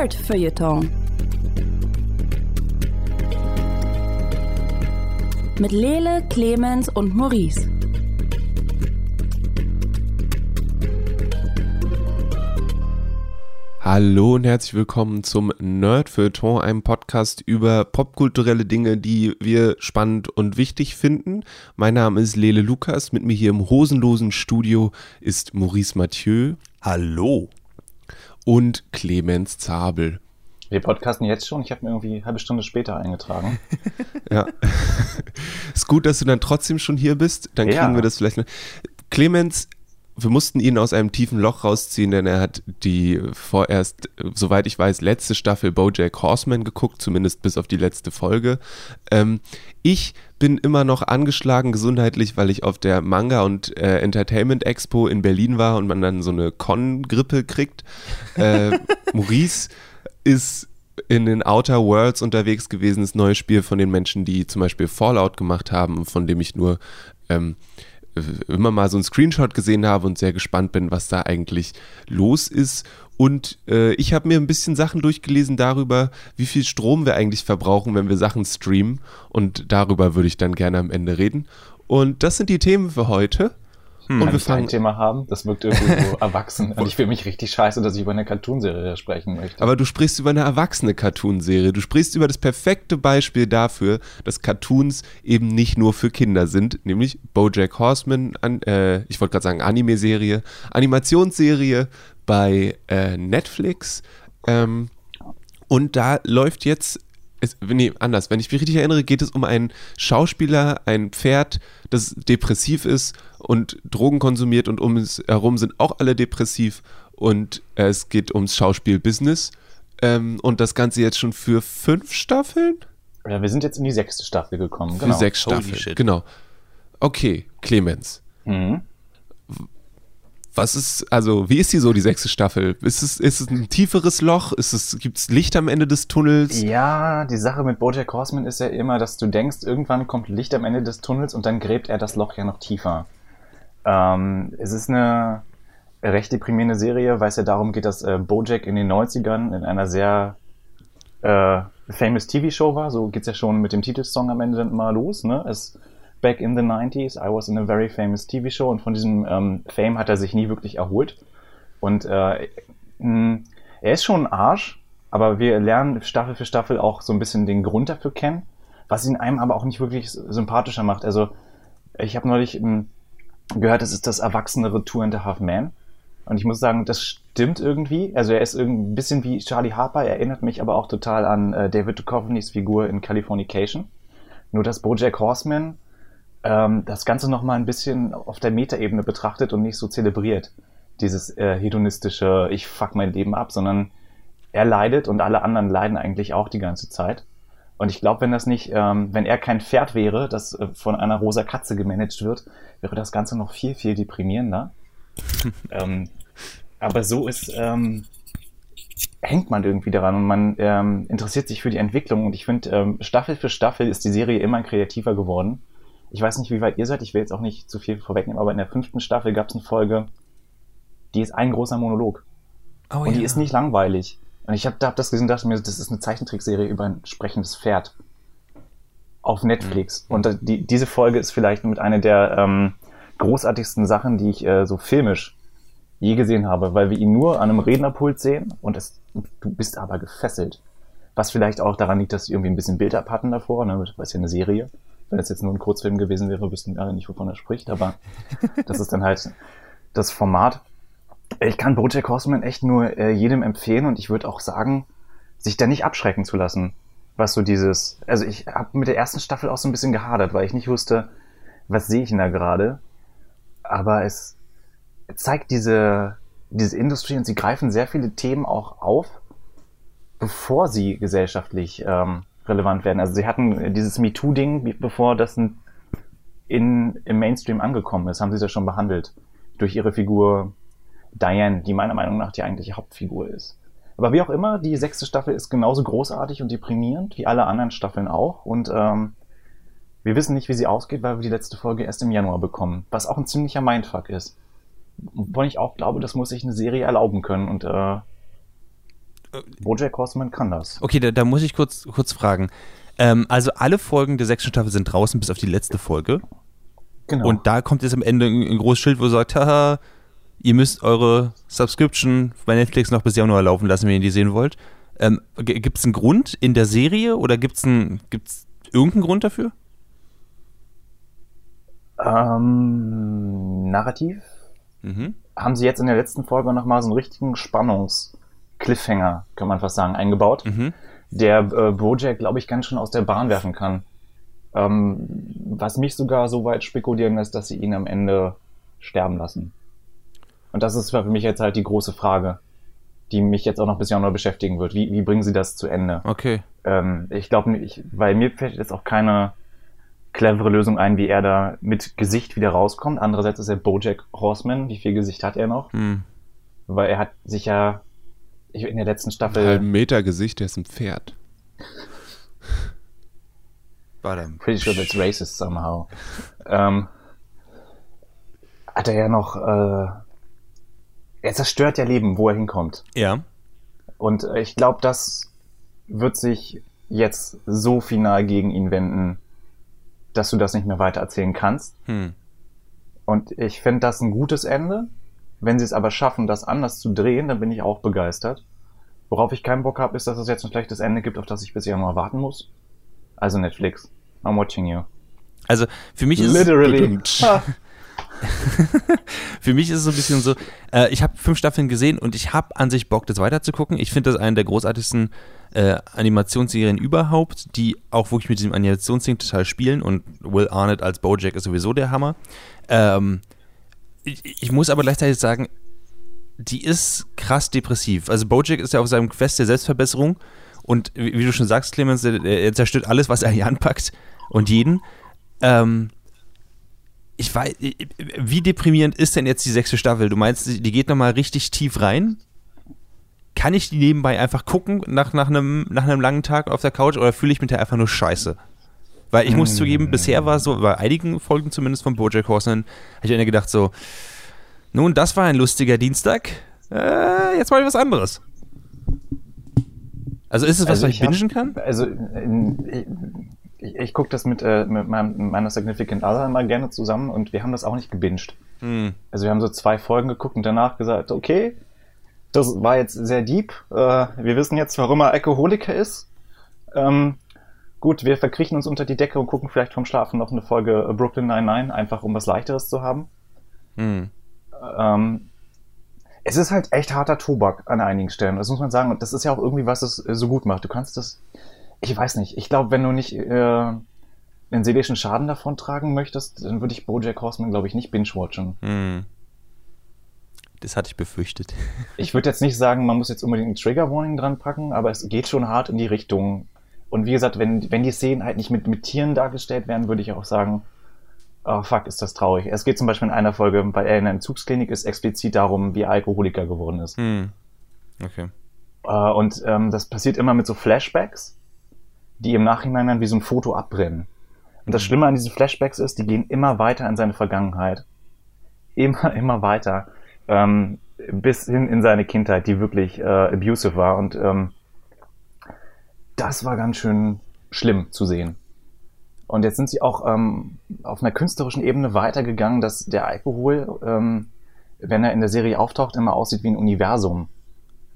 Nerd Feuilleton. Mit Lele, Clemens und Maurice. Hallo und herzlich willkommen zum Nerd Feuilleton, einem Podcast über popkulturelle Dinge, die wir spannend und wichtig finden. Mein Name ist Lele Lukas, mit mir hier im hosenlosen Studio ist Maurice Mathieu. Hallo. Und Clemens Zabel. Wir podcasten jetzt schon. Ich habe mir irgendwie eine halbe Stunde später eingetragen. ja. ist gut, dass du dann trotzdem schon hier bist. Dann kriegen ja. wir das vielleicht. Clemens wir mussten ihn aus einem tiefen Loch rausziehen, denn er hat die vorerst, soweit ich weiß, letzte Staffel Bojack Horseman geguckt, zumindest bis auf die letzte Folge. Ähm, ich bin immer noch angeschlagen gesundheitlich, weil ich auf der Manga und äh, Entertainment Expo in Berlin war und man dann so eine Con-Grippe kriegt. Äh, Maurice ist in den Outer Worlds unterwegs gewesen, das neue Spiel von den Menschen, die zum Beispiel Fallout gemacht haben, von dem ich nur ähm, immer mal so einen Screenshot gesehen habe und sehr gespannt bin, was da eigentlich los ist. Und äh, ich habe mir ein bisschen Sachen durchgelesen darüber, wie viel Strom wir eigentlich verbrauchen, wenn wir Sachen streamen. Und darüber würde ich dann gerne am Ende reden. Und das sind die Themen für heute. Hm, und wir fangen ein Thema haben, das wirkt irgendwie so erwachsen. Und ich fühle mich richtig scheiße, dass ich über eine Cartoonserie sprechen möchte. Aber du sprichst über eine erwachsene Cartoonserie. Du sprichst über das perfekte Beispiel dafür, dass Cartoons eben nicht nur für Kinder sind, nämlich BoJack Horseman, an, äh, ich wollte gerade sagen Anime-Serie, Animationsserie bei äh, Netflix. Ähm, und da läuft jetzt es, nee, anders. Wenn ich mich richtig erinnere, geht es um einen Schauspieler, ein Pferd, das depressiv ist und Drogen konsumiert und um es herum sind auch alle depressiv und es geht ums Schauspielbusiness. Ähm, und das Ganze jetzt schon für fünf Staffeln? Ja, wir sind jetzt in die sechste Staffel gekommen. Für genau. sechs Staffeln, genau. Okay, Clemens. Mhm. Was ist, also, wie ist die so, die sechste Staffel? Ist es, ist es ein tieferes Loch? Ist es, gibt es Licht am Ende des Tunnels? Ja, die Sache mit Bojack Horseman ist ja immer, dass du denkst, irgendwann kommt Licht am Ende des Tunnels und dann gräbt er das Loch ja noch tiefer. Ähm, es ist eine recht deprimierende Serie, weil es ja darum geht, dass äh, Bojack in den 90ern in einer sehr äh, famous TV-Show war. So geht's ja schon mit dem Titelsong am Ende immer los. Ne? Es, back in the 90s, I was in a very famous TV-Show und von diesem ähm, Fame hat er sich nie wirklich erholt. Und äh, mh, er ist schon ein Arsch, aber wir lernen Staffel für Staffel auch so ein bisschen den Grund dafür kennen, was ihn einem aber auch nicht wirklich sympathischer macht. Also ich habe neulich mh, gehört, es ist das erwachsenere and a Half Man. Und ich muss sagen, das stimmt irgendwie. Also er ist ein bisschen wie Charlie Harper, erinnert mich aber auch total an äh, David Duchovnys Figur in Californication. Nur dass Bojack Horseman ähm, das Ganze nochmal ein bisschen auf der Metaebene betrachtet und nicht so zelebriert. Dieses äh, hedonistische, ich fuck mein Leben ab, sondern er leidet und alle anderen leiden eigentlich auch die ganze Zeit. Und ich glaube, wenn das nicht, ähm, wenn er kein Pferd wäre, das äh, von einer rosa Katze gemanagt wird, wäre das Ganze noch viel, viel deprimierender. ähm, aber so ist, ähm, hängt man irgendwie daran und man ähm, interessiert sich für die Entwicklung. Und ich finde, ähm, Staffel für Staffel ist die Serie immer kreativer geworden. Ich weiß nicht, wie weit ihr seid, ich will jetzt auch nicht zu viel vorwegnehmen, aber in der fünften Staffel gab es eine Folge, die ist ein großer Monolog. Oh, und ja. die ist nicht langweilig. Und ich habe hab das gesehen und dachte mir, das ist eine Zeichentrickserie über ein sprechendes Pferd auf Netflix. Mhm. Und die, diese Folge ist vielleicht mit einer der ähm, großartigsten Sachen, die ich äh, so filmisch je gesehen habe, weil wir ihn nur an einem Rednerpult sehen und es, du bist aber gefesselt. Was vielleicht auch daran liegt, dass sie irgendwie ein bisschen Bild ab hatten davor, ne? weil es ja eine Serie. Wenn es jetzt nur ein Kurzfilm gewesen wäre, wüssten wir alle nicht, wovon er spricht, aber das ist dann halt das Format. Ich kann Bojack Horseman echt nur äh, jedem empfehlen und ich würde auch sagen, sich da nicht abschrecken zu lassen was so dieses, also ich habe mit der ersten Staffel auch so ein bisschen gehadert, weil ich nicht wusste, was sehe ich denn da gerade. Aber es zeigt diese, diese Industrie und sie greifen sehr viele Themen auch auf, bevor sie gesellschaftlich ähm, relevant werden. Also sie hatten dieses MeToo-Ding, bevor das in, im Mainstream angekommen ist, haben sie das schon behandelt. Durch ihre Figur Diane, die meiner Meinung nach die eigentliche Hauptfigur ist. Aber wie auch immer, die sechste Staffel ist genauso großartig und deprimierend wie alle anderen Staffeln auch. Und ähm, wir wissen nicht, wie sie ausgeht, weil wir die letzte Folge erst im Januar bekommen. Was auch ein ziemlicher Mindfuck ist. Wobei ich auch glaube, das muss sich eine Serie erlauben können. Und äh, Bojack Horseman kann das. Okay, da, da muss ich kurz, kurz fragen. Ähm, also alle Folgen der sechsten Staffel sind draußen bis auf die letzte Folge. Genau. Und da kommt jetzt am Ende ein, ein großes Schild, wo sagt, haha, ihr müsst eure Subscription bei Netflix noch bis Januar laufen lassen, wenn ihr die sehen wollt. Ähm, gibt es einen Grund in der Serie oder gibt es gibt's irgendeinen Grund dafür? Ähm, narrativ mhm. haben sie jetzt in der letzten Folge nochmal so einen richtigen Spannungs-Cliffhanger, kann man fast sagen, eingebaut, mhm. der äh, Bojack, glaube ich, ganz schön aus der Bahn werfen kann. Ähm, was mich sogar so weit spekulieren lässt, dass sie ihn am Ende sterben lassen. Und das ist für mich jetzt halt die große Frage, die mich jetzt auch noch bis Januar beschäftigen wird. Wie, wie bringen sie das zu Ende? Okay. Ähm, ich glaube, ich, weil mir fällt jetzt auch keine clevere Lösung ein, wie er da mit Gesicht wieder rauskommt. Andererseits ist er Bojack Horseman. Wie viel Gesicht hat er noch? Hm. Weil er hat sich ja in der letzten Staffel. Ein Meter Gesicht, der ist ein Pferd. Pretty sure that's racist somehow. ähm, hat er ja noch. Äh, er zerstört ja Leben, wo er hinkommt. Ja. Und äh, ich glaube, das wird sich jetzt so final gegen ihn wenden, dass du das nicht mehr weiter erzählen kannst. Hm. Und ich finde das ein gutes Ende. Wenn sie es aber schaffen, das anders zu drehen, dann bin ich auch begeistert. Worauf ich keinen Bock habe, ist, dass es jetzt ein schlechtes Ende gibt, auf das ich bis Januar warten muss. Also Netflix, I'm watching you. Also für mich ist Literally. Für mich ist es so ein bisschen so, äh, ich habe fünf Staffeln gesehen und ich habe an sich Bock, das weiterzugucken. Ich finde das eine der großartigsten äh, Animationsserien überhaupt, die auch wirklich mit diesem Animationsding total spielen und Will Arnett als Bojack ist sowieso der Hammer. Ähm, ich, ich muss aber gleichzeitig sagen, die ist krass depressiv. Also Bojack ist ja auf seinem Quest der Selbstverbesserung und wie, wie du schon sagst, Clemens, er, er, zerstört alles, was er hier anpackt und jeden. Ähm, ich weiß, wie deprimierend ist denn jetzt die sechste Staffel? Du meinst, die geht nochmal richtig tief rein? Kann ich die nebenbei einfach gucken nach, nach, einem, nach einem langen Tag auf der Couch oder fühle ich mich da einfach nur scheiße? Weil ich muss zugeben, mm. bisher war so, bei einigen Folgen zumindest von Bojack Horseman, habe ich mir gedacht so, nun, das war ein lustiger Dienstag, äh, jetzt mal was anderes. Also ist es was, also was ich, ich bingen kann? Also ich, ich gucke das mit, äh, mit meinem, meiner Significant Other immer gerne zusammen und wir haben das auch nicht gebinged. Hm. Also wir haben so zwei Folgen geguckt und danach gesagt, okay, das war jetzt sehr deep. Äh, wir wissen jetzt, warum er Alkoholiker ist. Ähm, gut, wir verkriechen uns unter die Decke und gucken vielleicht vom Schlafen noch eine Folge Brooklyn 99, einfach um was Leichteres zu haben. Hm. Ähm, es ist halt echt harter Tobak an einigen Stellen. Das muss man sagen. Und das ist ja auch irgendwie, was es so gut macht. Du kannst das ich weiß nicht. Ich glaube, wenn du nicht äh, einen seelischen Schaden davon tragen möchtest, dann würde ich Bojack Horseman, glaube ich, nicht binge-watchen. Hm. Das hatte ich befürchtet. ich würde jetzt nicht sagen, man muss jetzt unbedingt ein Trigger-Warning dran packen, aber es geht schon hart in die Richtung. Und wie gesagt, wenn, wenn die Szenen halt nicht mit, mit Tieren dargestellt werden, würde ich auch sagen, oh fuck, ist das traurig. Es geht zum Beispiel in einer Folge, weil er in einer Entzugsklinik ist, explizit darum, wie er Alkoholiker geworden ist. Hm. Okay. Uh, und ähm, das passiert immer mit so Flashbacks die im Nachhinein dann wie so ein Foto abbrennen. Und das mhm. Schlimme an diesen Flashbacks ist, die gehen immer weiter in seine Vergangenheit. Immer, immer weiter. Ähm, bis hin in seine Kindheit, die wirklich äh, abusive war. Und ähm, das war ganz schön schlimm zu sehen. Und jetzt sind sie auch ähm, auf einer künstlerischen Ebene weitergegangen, dass der Alkohol, ähm, wenn er in der Serie auftaucht, immer aussieht wie ein Universum.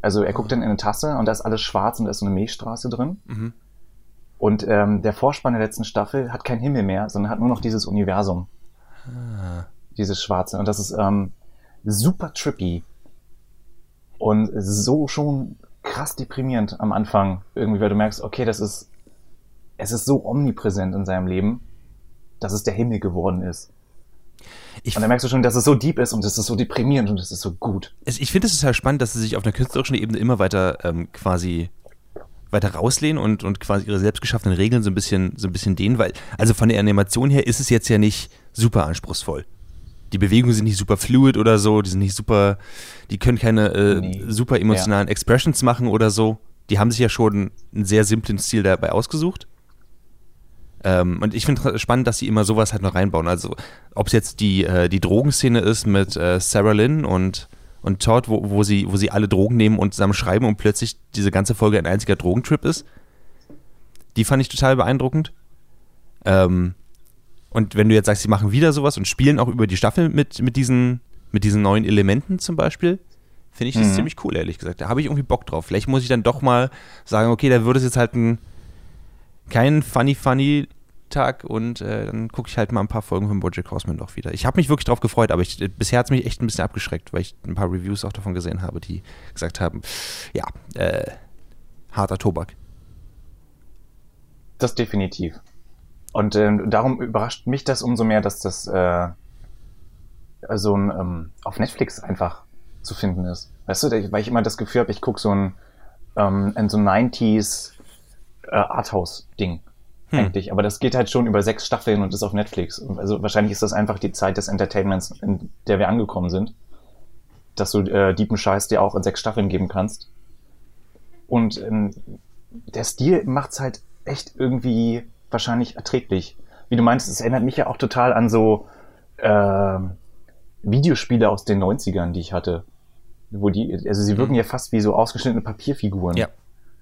Also er guckt dann in eine Tasse und da ist alles schwarz und da ist so eine Milchstraße drin. Mhm. Und ähm, der Vorspann der letzten Staffel hat keinen Himmel mehr, sondern hat nur noch dieses Universum. Ah. Dieses Schwarze. Und das ist ähm, super trippy. Und so schon krass deprimierend am Anfang. Irgendwie, weil du merkst, okay, das ist, es ist so omnipräsent in seinem Leben, dass es der Himmel geworden ist. Ich und dann merkst du schon, dass es so deep ist und es ist so deprimierend und es ist so gut. Ich finde es total spannend, dass sie sich auf einer künstlerischen Ebene immer weiter ähm, quasi weiter rauslehnen und, und quasi ihre selbstgeschaffenen Regeln so ein bisschen, so ein bisschen dehnen, weil, also von der Animation her ist es jetzt ja nicht super anspruchsvoll. Die Bewegungen sind nicht super fluid oder so, die sind nicht super, die können keine äh, nee. super emotionalen ja. Expressions machen oder so. Die haben sich ja schon einen sehr simplen Stil dabei ausgesucht. Ähm, und ich finde spannend, dass sie immer sowas halt noch reinbauen. Also, ob es jetzt die, äh, die Drogenszene ist mit äh, Sarah Lynn und und Todd, wo, wo, sie, wo sie alle Drogen nehmen und zusammen schreiben und plötzlich diese ganze Folge ein einziger Drogentrip ist. Die fand ich total beeindruckend. Ähm, und wenn du jetzt sagst, sie machen wieder sowas und spielen auch über die Staffel mit, mit, diesen, mit diesen neuen Elementen zum Beispiel, finde ich das mhm. ziemlich cool, ehrlich gesagt. Da habe ich irgendwie Bock drauf. Vielleicht muss ich dann doch mal sagen, okay, da würde es jetzt halt ein kein funny, funny Tag und äh, dann gucke ich halt mal ein paar Folgen von Bojack Horseman doch wieder. Ich habe mich wirklich drauf gefreut, aber ich, bisher hat es mich echt ein bisschen abgeschreckt, weil ich ein paar Reviews auch davon gesehen habe, die gesagt haben, ja, äh, harter Tobak. Das definitiv. Und ähm, darum überrascht mich das umso mehr, dass das äh, so ein ähm, auf Netflix einfach zu finden ist. Weißt du, weil ich immer das Gefühl habe, ich gucke so ein ähm, so 90s äh, Arthouse-Ding hm. eigentlich. Aber das geht halt schon über sechs Staffeln und ist auf Netflix. Also wahrscheinlich ist das einfach die Zeit des Entertainments, in der wir angekommen sind. Dass du äh, Deepen Scheiß dir auch in sechs Staffeln geben kannst. Und ähm, der Stil macht's halt echt irgendwie wahrscheinlich erträglich. Wie du meinst, es erinnert mich ja auch total an so äh, Videospiele aus den 90ern, die ich hatte. Wo die, also sie wirken mhm. ja fast wie so ausgeschnittene Papierfiguren. Ja,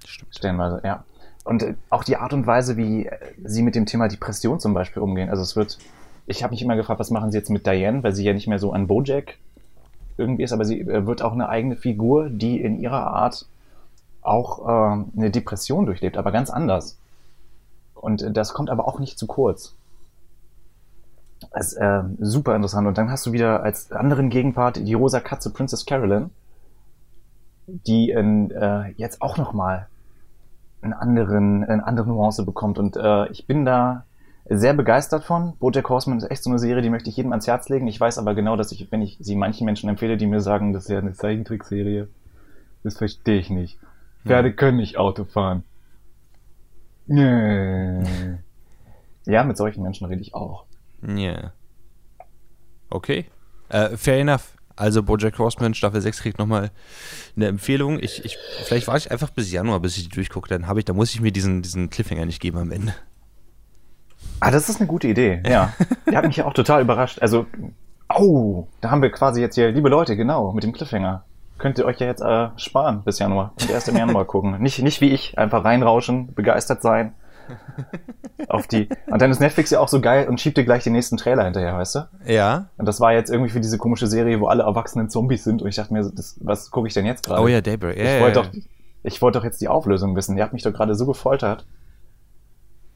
stimmt. Stellenweise, ja. Und äh, auch die Art und Weise, wie äh, sie mit dem Thema Depression zum Beispiel umgehen. Also es wird, ich habe mich immer gefragt, was machen sie jetzt mit Diane, weil sie ja nicht mehr so an Bojack irgendwie ist, aber sie äh, wird auch eine eigene Figur, die in ihrer Art auch äh, eine Depression durchlebt, aber ganz anders. Und das kommt aber auch nicht zu kurz. Das ist äh, super interessant. Und dann hast du wieder als anderen Gegenpart die rosa Katze Princess Carolyn, die in, äh, jetzt auch nochmal einen anderen, eine andere Nuance bekommt. Und äh, ich bin da sehr begeistert von. Bojack Horseman ist echt so eine Serie, die möchte ich jedem ans Herz legen. Ich weiß aber genau, dass ich, wenn ich sie manchen Menschen empfehle, die mir sagen, das ist ja eine Zeichentrickserie, das verstehe ich nicht. Pferde ja. können nicht Auto fahren. Ja, mit solchen Menschen rede ich auch. Ja. Okay. Äh, fair enough. Also Bojack Horseman Staffel 6 kriegt nochmal eine Empfehlung. Ich, ich, vielleicht warte ich einfach bis Januar, bis ich die durchgucke. Dann habe ich, da muss ich mir diesen, diesen Cliffhanger nicht geben am Ende. Ah, das ist eine gute Idee. Ja. Der hat mich ja auch total überrascht. Also, oh, da haben wir quasi jetzt hier, liebe Leute, genau, mit dem Cliffhanger. Könnt ihr euch ja jetzt äh, sparen bis Januar. Und erst im Januar gucken. Nicht, nicht wie ich, einfach reinrauschen, begeistert sein auf die. Und dann ist Netflix ja auch so geil und schiebt dir gleich den nächsten Trailer hinterher, weißt du? Ja. Und das war jetzt irgendwie für diese komische Serie, wo alle erwachsenen Zombies sind und ich dachte mir, das, was gucke ich denn jetzt gerade? Oh ja, Daybreak. Yeah, ich wollte doch, ich wollte doch jetzt die Auflösung wissen. Ihr habt mich doch gerade so gefoltert.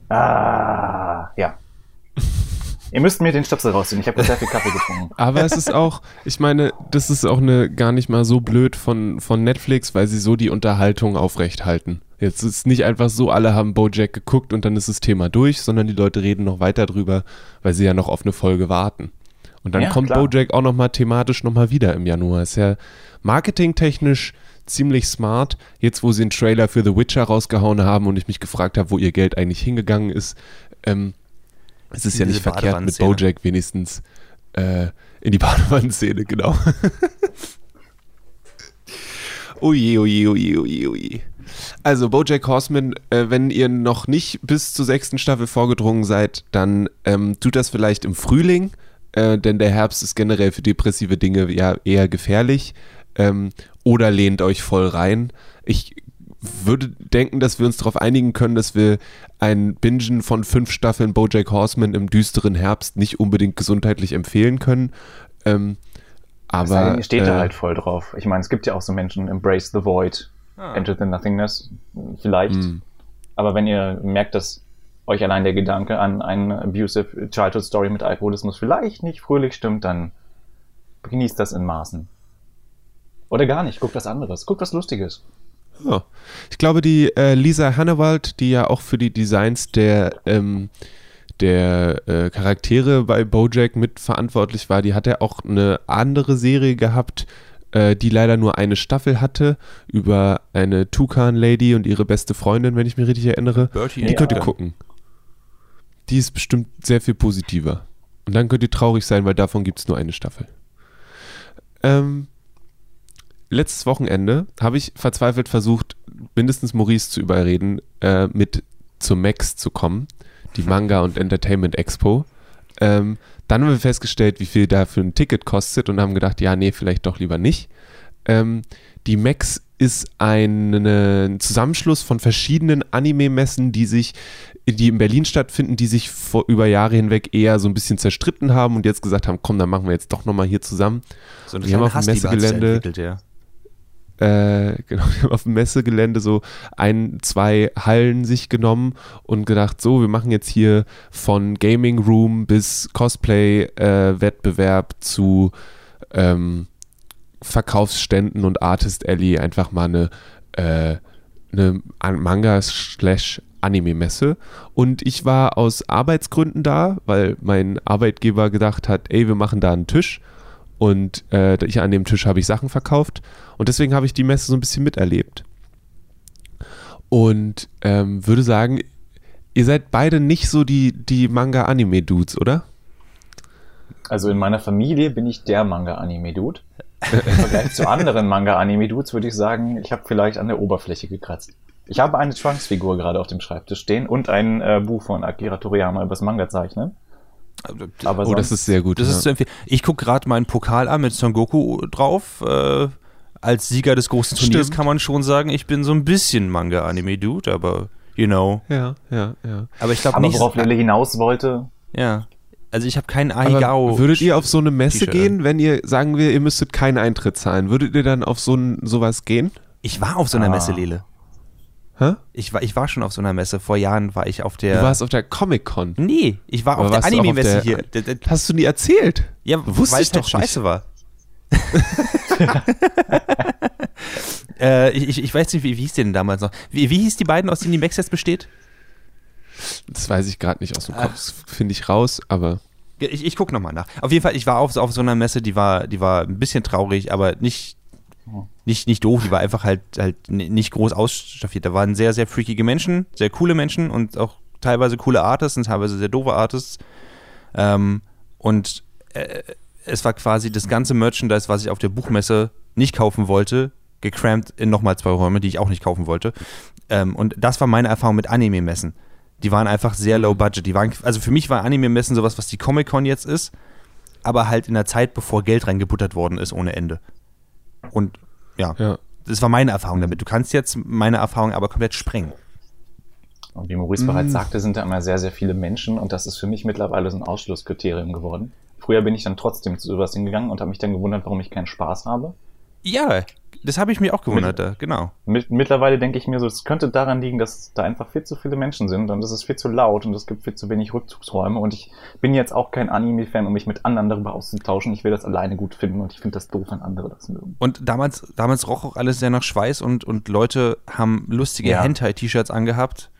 Ah, ja. Ihr müsst mir den Stöpsel rausziehen. Ich habe sehr viel Kaffee getrunken. Aber es ist auch, ich meine, das ist auch eine gar nicht mal so blöd von, von Netflix, weil sie so die Unterhaltung aufrecht halten. Jetzt ist nicht einfach so, alle haben Bojack geguckt und dann ist das Thema durch, sondern die Leute reden noch weiter drüber, weil sie ja noch auf eine Folge warten. Und dann ja, kommt klar. Bojack auch nochmal thematisch nochmal wieder im Januar. Ist ja marketingtechnisch ziemlich smart. Jetzt, wo sie einen Trailer für The Witcher rausgehauen haben und ich mich gefragt habe, wo ihr Geld eigentlich hingegangen ist, ähm, es ist ja nicht verkehrt mit Bojack wenigstens äh, in die Badewannenszene, genau. oje, oje, oje, oje, oje. Also Bojack Horseman, äh, wenn ihr noch nicht bis zur sechsten Staffel vorgedrungen seid, dann ähm, tut das vielleicht im Frühling, äh, denn der Herbst ist generell für depressive Dinge ja eher gefährlich. Ähm, oder lehnt euch voll rein. Ich würde denken, dass wir uns darauf einigen können, dass wir ein Bingen von fünf Staffeln Bojack Horseman im düsteren Herbst nicht unbedingt gesundheitlich empfehlen können. Ähm, aber ihr steht äh, da halt voll drauf. Ich meine, es gibt ja auch so Menschen, Embrace the Void, ah. Enter the Nothingness, vielleicht. Mm. Aber wenn ihr merkt, dass euch allein der Gedanke an eine abusive Childhood Story mit Alkoholismus vielleicht nicht fröhlich stimmt, dann genießt das in Maßen. Oder gar nicht, guckt was anderes, guckt was Lustiges. Ja. Ich glaube, die äh, Lisa Hannewald, die ja auch für die Designs der, ähm, der äh, Charaktere bei Bojack mitverantwortlich war, die hat ja auch eine andere Serie gehabt, äh, die leider nur eine Staffel hatte, über eine Tukan-Lady und ihre beste Freundin, wenn ich mich richtig erinnere. Bertie die könnt ihr gucken. Die ist bestimmt sehr viel positiver. Und dann könnt ihr traurig sein, weil davon gibt es nur eine Staffel. Ähm, letztes Wochenende habe ich verzweifelt versucht, mindestens Maurice zu überreden, äh, mit zum Max zu kommen, die Manga und Entertainment Expo. Ähm, dann haben wir festgestellt, wie viel da für ein Ticket kostet und haben gedacht, ja, nee, vielleicht doch lieber nicht. Ähm, die Max ist ein Zusammenschluss von verschiedenen Anime-Messen, die sich, die in Berlin stattfinden, die sich vor, über Jahre hinweg eher so ein bisschen zerstritten haben und jetzt gesagt haben, komm, dann machen wir jetzt doch nochmal hier zusammen. So eine wir haben auf dem Messegelände, ja. Äh, genau, auf dem Messegelände so ein, zwei Hallen sich genommen und gedacht, so, wir machen jetzt hier von Gaming Room bis Cosplay-Wettbewerb äh, zu ähm, Verkaufsständen und Artist Alley einfach mal eine, äh, eine Manga-Anime-Messe. Und ich war aus Arbeitsgründen da, weil mein Arbeitgeber gedacht hat, ey, wir machen da einen Tisch. Und äh, ich an dem Tisch habe ich Sachen verkauft. Und deswegen habe ich die Messe so ein bisschen miterlebt. Und ähm, würde sagen, ihr seid beide nicht so die, die Manga-Anime-Dudes, oder? Also in meiner Familie bin ich der Manga-Anime-Dude. Im Vergleich zu anderen Manga-Anime-Dudes würde ich sagen, ich habe vielleicht an der Oberfläche gekratzt. Ich habe eine Trunks-Figur gerade auf dem Schreibtisch stehen und ein äh, Buch von Akira Toriyama übers Manga zeichnen. Aber oh, das ist sehr gut. Das ja. ist zu empfehlen. Ich gucke gerade meinen Pokal an mit Son Goku drauf. Äh, als Sieger des großen Turniers Stimmt. kann man schon sagen, ich bin so ein bisschen Manga-Anime-Dude, aber you know. Ja, ja, ja. Aber ich glaube nicht. worauf Lille hinaus wollte. Ja. Also ich habe keinen Ahigao. Würdet ihr auf so eine Messe gehen, wenn ihr, sagen wir, ihr müsstet keinen Eintritt zahlen? Würdet ihr dann auf so ein, sowas gehen? Ich war auf so einer ah. Messe, Lele. Hä? Ich war, ich war schon auf so einer Messe. Vor Jahren war ich auf der. Du warst auf der Comic-Con? Nee, ich war auf der Anime-Messe hier. Hast du nie erzählt? Ja, wusste ich halt doch scheiße war. äh, ich, ich, weiß nicht, wie, wie hieß die denn damals noch? Wie, wie hieß die beiden, aus denen die Max jetzt besteht? Das weiß ich gerade nicht aus dem Kopf, das finde ich raus, aber. Ich, ich gucke nochmal nach. Auf jeden Fall, ich war auf, auf so einer Messe, die war, die war ein bisschen traurig, aber nicht, nicht, nicht doof, die war einfach halt, halt nicht groß ausstaffiert. Da waren sehr, sehr freakige Menschen, sehr coole Menschen und auch teilweise coole Artists und teilweise sehr doofe Artists. Ähm, und äh, es war quasi das ganze Merchandise, was ich auf der Buchmesse nicht kaufen wollte, gecrampt in nochmal zwei Räume, die ich auch nicht kaufen wollte. Ähm, und das war meine Erfahrung mit Anime-Messen. Die waren einfach sehr low budget. Die waren, also für mich war Anime-Messen sowas, was die Comic-Con jetzt ist, aber halt in der Zeit, bevor Geld reingebuttert worden ist ohne Ende. Und ja, ja, das war meine Erfahrung damit. Du kannst jetzt meine Erfahrung aber komplett sprengen. Und wie Maurice mm. bereits sagte, sind da immer sehr, sehr viele Menschen und das ist für mich mittlerweile so ein Ausschlusskriterium geworden. Früher bin ich dann trotzdem zu sowas hingegangen und habe mich dann gewundert, warum ich keinen Spaß habe. Ja, das habe ich mir auch gewundert, mit, genau. Mit, mittlerweile denke ich mir so, es könnte daran liegen, dass da einfach viel zu viele Menschen sind und es ist viel zu laut und es gibt viel zu wenig Rückzugsräume und ich bin jetzt auch kein Anime-Fan, um mich mit anderen darüber auszutauschen. Ich will das alleine gut finden und ich finde das doof, wenn andere das mögen. Und damals, damals roch auch alles sehr nach Schweiß und, und Leute haben lustige ja. Hentai-T-Shirts angehabt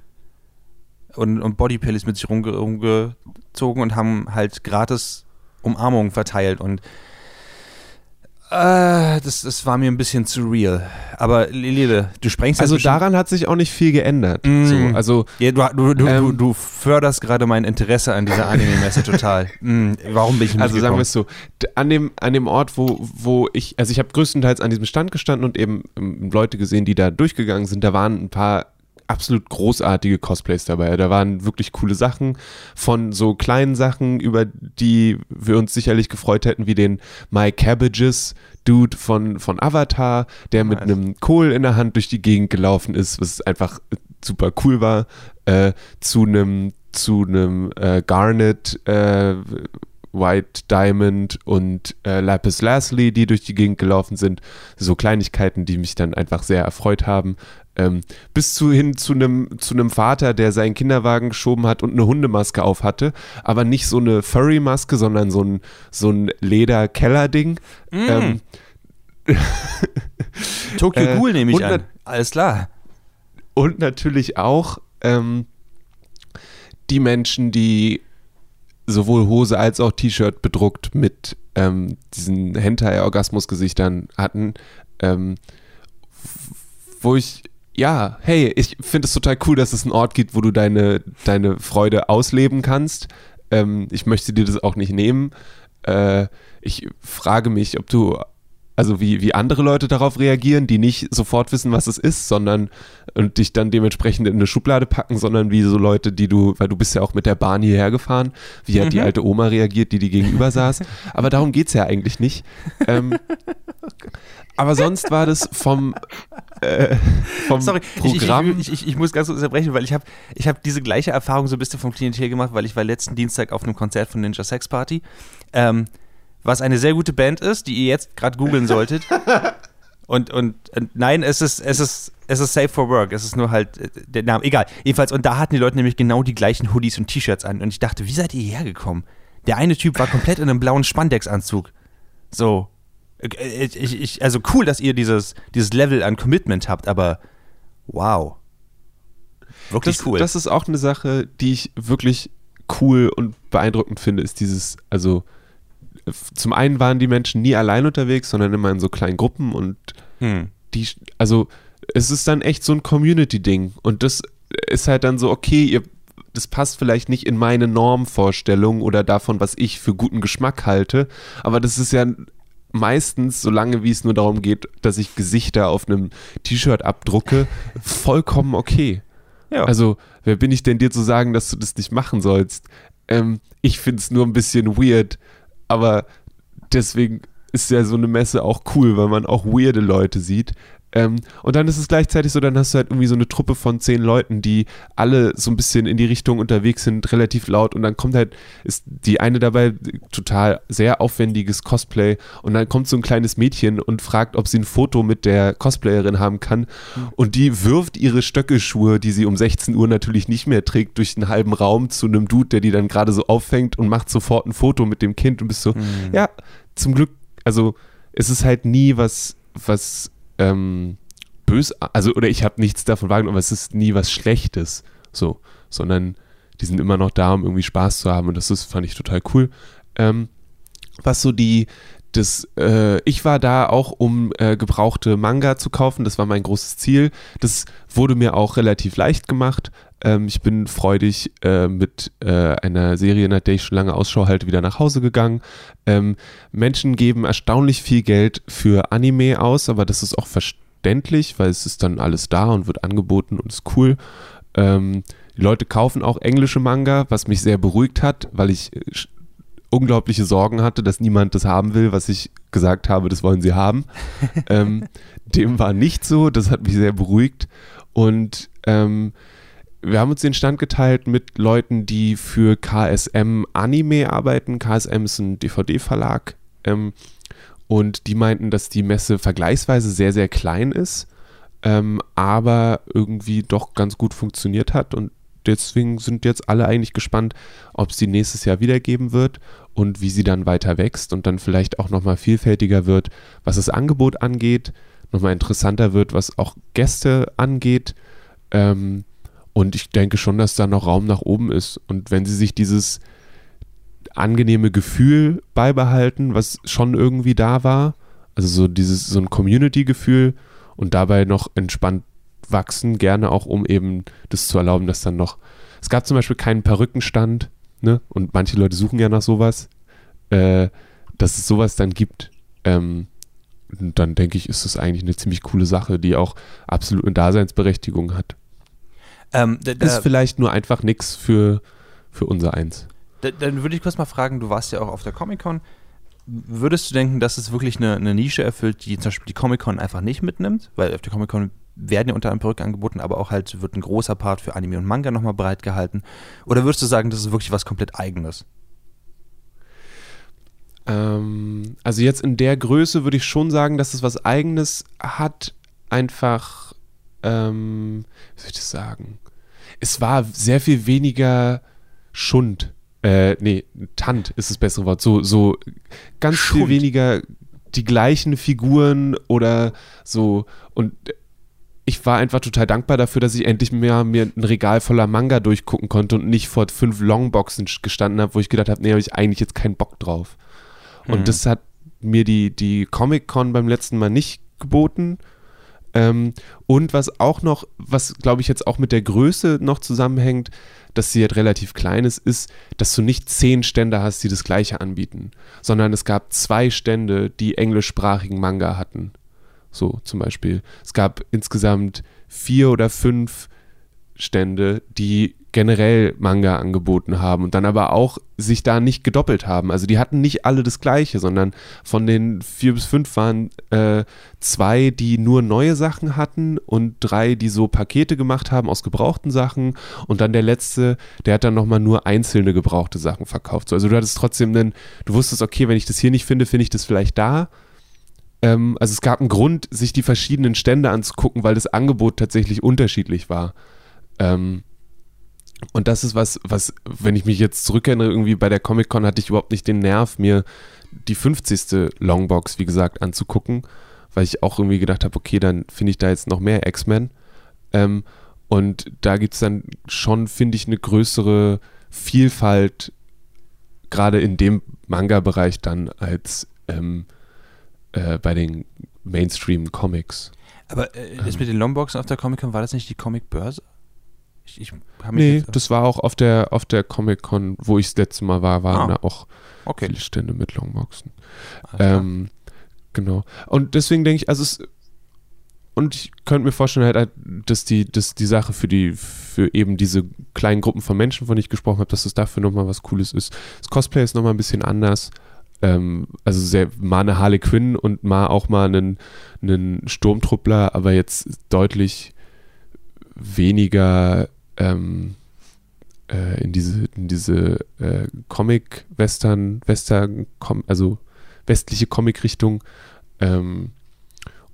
und, und Bodypills mit sich rumge rumgezogen und haben halt gratis Umarmungen verteilt und äh, das, das war mir ein bisschen zu real. Aber Lele, du sprengst Also daran hat sich auch nicht viel geändert. Mm. So, also, ja, du, du, ähm, du, du, förderst gerade mein Interesse an dieser Anime-Messe total. Mm, warum bin ich nicht Also sagen wir es so, an dem, an dem Ort, wo, wo ich, also ich habe größtenteils an diesem Stand gestanden und eben ähm, Leute gesehen, die da durchgegangen sind. Da waren ein paar absolut großartige Cosplays dabei. Da waren wirklich coole Sachen von so kleinen Sachen, über die wir uns sicherlich gefreut hätten, wie den My Cabbages Dude von, von Avatar, der mit einem Kohl in der Hand durch die Gegend gelaufen ist, was einfach super cool war, äh, zu einem zu einem äh, Garnet äh, White Diamond und äh, Lapis Lazuli, die durch die Gegend gelaufen sind. So Kleinigkeiten, die mich dann einfach sehr erfreut haben. Ähm, bis zu hin zu einem zu einem Vater, der seinen Kinderwagen geschoben hat und eine Hundemaske auf hatte, aber nicht so eine Furry-Maske, sondern so ein so ein Leder-Keller-Ding. Mm. Ähm, Tokyo äh, Ghoul nehme ich an. Alles klar. Und natürlich auch ähm, die Menschen, die sowohl Hose als auch T-Shirt bedruckt mit ähm, diesen Hentai-Orgasmus-Gesichtern hatten, ähm, wo ich ja, hey, ich finde es total cool, dass es einen Ort gibt, wo du deine, deine Freude ausleben kannst. Ähm, ich möchte dir das auch nicht nehmen. Äh, ich frage mich, ob du also wie, wie andere Leute darauf reagieren, die nicht sofort wissen, was es ist, sondern und dich dann dementsprechend in eine Schublade packen, sondern wie so Leute, die du, weil du bist ja auch mit der Bahn hierher gefahren, wie hat mhm. die alte Oma reagiert, die die gegenüber saß. Aber darum geht es ja eigentlich nicht. Ähm, aber sonst war das vom, äh, vom Sorry, Programm. Ich, ich, ich, ich, muss ganz kurz unterbrechen, weil ich habe ich hab diese gleiche Erfahrung so ein bisschen vom Klientel gemacht, weil ich war letzten Dienstag auf einem Konzert von Ninja Sex Party. Ähm, was eine sehr gute Band ist, die ihr jetzt gerade googeln solltet. Und, und, und, nein, es ist, es ist, es ist safe for work. Es ist nur halt äh, der Name. Egal. Jedenfalls, und da hatten die Leute nämlich genau die gleichen Hoodies und T-Shirts an. Und ich dachte, wie seid ihr hierher gekommen? Der eine Typ war komplett in einem blauen Spandex-Anzug. So. Äh, ich, ich, also cool, dass ihr dieses, dieses Level an Commitment habt, aber wow. Wirklich das, cool. Das ist auch eine Sache, die ich wirklich cool und beeindruckend finde, ist dieses, also zum einen waren die Menschen nie allein unterwegs, sondern immer in so kleinen Gruppen und hm. die, also es ist dann echt so ein Community-Ding und das ist halt dann so, okay, ihr, das passt vielleicht nicht in meine Normvorstellung oder davon, was ich für guten Geschmack halte, aber das ist ja meistens, solange wie es nur darum geht, dass ich Gesichter auf einem T-Shirt abdrucke, vollkommen okay. Ja. Also, wer bin ich denn dir zu sagen, dass du das nicht machen sollst? Ähm, ich finde es nur ein bisschen weird, aber deswegen ist ja so eine Messe auch cool, weil man auch weirde Leute sieht. Ähm, und dann ist es gleichzeitig so, dann hast du halt irgendwie so eine Truppe von zehn Leuten, die alle so ein bisschen in die Richtung unterwegs sind, relativ laut. Und dann kommt halt, ist die eine dabei total sehr aufwendiges Cosplay. Und dann kommt so ein kleines Mädchen und fragt, ob sie ein Foto mit der Cosplayerin haben kann. Mhm. Und die wirft ihre Stöckelschuhe, die sie um 16 Uhr natürlich nicht mehr trägt, durch den halben Raum zu einem Dude, der die dann gerade so auffängt und macht sofort ein Foto mit dem Kind und bist so, mhm. ja, zum Glück, also es ist halt nie was, was ähm, bös, also oder ich habe nichts davon wahrgenommen, aber es ist nie was Schlechtes, so, sondern die sind immer noch da, um irgendwie Spaß zu haben und das ist, fand ich total cool. Ähm, was so die, das, äh, ich war da auch, um äh, gebrauchte Manga zu kaufen. Das war mein großes Ziel. Das wurde mir auch relativ leicht gemacht. Ähm, ich bin freudig äh, mit äh, einer Serie, nach der ich schon lange Ausschau halte, wieder nach Hause gegangen. Ähm, Menschen geben erstaunlich viel Geld für Anime aus, aber das ist auch verständlich, weil es ist dann alles da und wird angeboten und ist cool. Ähm, die Leute kaufen auch englische Manga, was mich sehr beruhigt hat, weil ich äh, unglaubliche Sorgen hatte, dass niemand das haben will, was ich gesagt habe, das wollen sie haben. ähm, dem war nicht so, das hat mich sehr beruhigt. Und ähm, wir haben uns den Stand geteilt mit Leuten, die für KSM Anime arbeiten. KSM ist ein DVD-Verlag. Ähm, und die meinten, dass die Messe vergleichsweise sehr, sehr klein ist, ähm, aber irgendwie doch ganz gut funktioniert hat. Und deswegen sind jetzt alle eigentlich gespannt, ob es die nächstes Jahr wiedergeben wird und wie sie dann weiter wächst und dann vielleicht auch nochmal vielfältiger wird, was das Angebot angeht, nochmal interessanter wird, was auch Gäste angeht. Ähm, und ich denke schon, dass da noch Raum nach oben ist. Und wenn sie sich dieses angenehme Gefühl beibehalten, was schon irgendwie da war, also so dieses, so ein Community-Gefühl und dabei noch entspannt wachsen, gerne auch, um eben das zu erlauben, dass dann noch, es gab zum Beispiel keinen Perückenstand, ne? Und manche Leute suchen ja nach sowas, äh, dass es sowas dann gibt. Ähm, dann denke ich, ist das eigentlich eine ziemlich coole Sache, die auch absolut eine Daseinsberechtigung hat. Ähm, da, da, ist vielleicht nur einfach nichts für, für unser Eins. Da, dann würde ich kurz mal fragen, du warst ja auch auf der Comic-Con. Würdest du denken, dass es wirklich eine, eine, Nische erfüllt, die zum Beispiel die Comic-Con einfach nicht mitnimmt? Weil auf der Comic-Con werden ja unter anderem Perücke angeboten, aber auch halt wird ein großer Part für Anime und Manga nochmal bereitgehalten. Oder würdest du sagen, das ist wirklich was komplett Eigenes? Ähm, also jetzt in der Größe würde ich schon sagen, dass es was Eigenes hat. Einfach ähm, wie soll ich das sagen? Es war sehr viel weniger Schund. Äh, nee, Tant ist das bessere Wort. So, so ganz Schund. viel weniger die gleichen Figuren oder so. Und ich war einfach total dankbar dafür, dass ich endlich mehr mir ein Regal voller Manga durchgucken konnte und nicht vor fünf Longboxen gestanden habe, wo ich gedacht habe, nee, habe ich eigentlich jetzt keinen Bock drauf. Und hm. das hat mir die, die Comic-Con beim letzten Mal nicht geboten. Ähm, und was auch noch, was glaube ich jetzt auch mit der Größe noch zusammenhängt, dass sie halt relativ klein ist, ist, dass du nicht zehn Stände hast, die das gleiche anbieten, sondern es gab zwei Stände, die englischsprachigen Manga hatten. So zum Beispiel. Es gab insgesamt vier oder fünf Stände, die generell Manga angeboten haben und dann aber auch sich da nicht gedoppelt haben. Also die hatten nicht alle das gleiche, sondern von den vier bis fünf waren äh, zwei, die nur neue Sachen hatten und drei, die so Pakete gemacht haben aus gebrauchten Sachen und dann der letzte, der hat dann nochmal nur einzelne gebrauchte Sachen verkauft. So, also du hattest trotzdem einen, du wusstest, okay, wenn ich das hier nicht finde, finde ich das vielleicht da. Ähm, also es gab einen Grund, sich die verschiedenen Stände anzugucken, weil das Angebot tatsächlich unterschiedlich war. Ähm, und das ist was, was, wenn ich mich jetzt zurückerinnere, irgendwie bei der Comic-Con hatte ich überhaupt nicht den Nerv, mir die 50. Longbox, wie gesagt, anzugucken, weil ich auch irgendwie gedacht habe, okay, dann finde ich da jetzt noch mehr X-Men. Ähm, und da gibt es dann schon, finde ich, eine größere Vielfalt, gerade in dem Manga-Bereich dann, als ähm, äh, bei den Mainstream-Comics. Aber äh, das ähm. mit den Longboxen auf der Comic-Con, war das nicht die Comic-Börse? Ich, ich nee, das war auch auf der, auf der Comic-Con, wo ich das letzte Mal war, waren ah. da auch okay. viele Stände mit Longboxen. Ähm, genau. Und deswegen denke ich, also es, und ich könnte mir vorstellen, halt, dass die, dass die Sache für die, für eben diese kleinen Gruppen von Menschen, von denen ich gesprochen habe, dass das dafür nochmal was Cooles ist. Das Cosplay ist nochmal ein bisschen anders. Ähm, also sehr, mal eine Harley Quinn und mal auch mal einen, einen Sturmtruppler, aber jetzt deutlich weniger ähm, äh, in diese, in diese äh, Comic-Western, Western, also westliche Comic-Richtung. Ähm,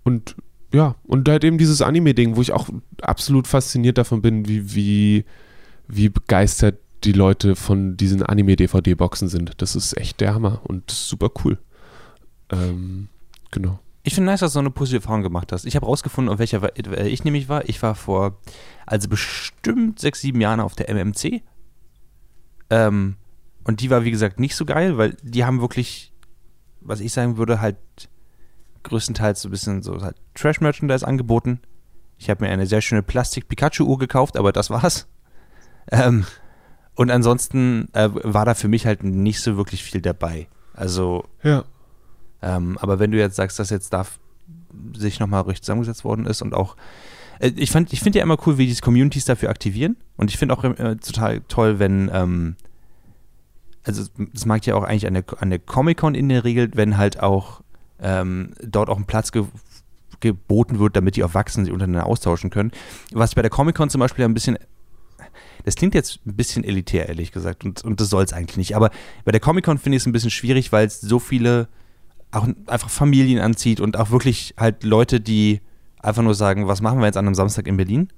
und ja, und halt eben dieses Anime-Ding, wo ich auch absolut fasziniert davon bin, wie, wie, wie begeistert die Leute von diesen Anime-DVD-Boxen sind. Das ist echt der Hammer und super cool. Ähm, genau. Ich finde nice, dass du so eine positive Erfahrung gemacht hast. Ich habe rausgefunden, auf welcher äh, ich nämlich war. Ich war vor also bestimmt sechs, sieben Jahren auf der MMC. Ähm, und die war, wie gesagt, nicht so geil, weil die haben wirklich, was ich sagen würde, halt größtenteils so ein bisschen so halt Trash-Merchandise angeboten. Ich habe mir eine sehr schöne Plastik-Pikachu-Uhr gekauft, aber das war's. Ähm, und ansonsten äh, war da für mich halt nicht so wirklich viel dabei. Also, ja. Ähm, aber wenn du jetzt sagst, dass jetzt da sich nochmal richtig zusammengesetzt worden ist und auch äh, ich, ich finde ja immer cool, wie die Communities dafür aktivieren. Und ich finde auch äh, total toll, wenn, ähm, also das mag ja auch eigentlich an der, an der Comic-Con in der Regel, wenn halt auch ähm, dort auch ein Platz ge geboten wird, damit die Erwachsenen sich untereinander austauschen können. Was ich bei der Comic-Con zum Beispiel ein bisschen das klingt jetzt ein bisschen elitär, ehrlich gesagt, und, und das soll es eigentlich nicht. Aber bei der Comic-Con finde ich es ein bisschen schwierig, weil es so viele auch einfach Familien anzieht und auch wirklich halt Leute, die einfach nur sagen, was machen wir jetzt an einem Samstag in Berlin?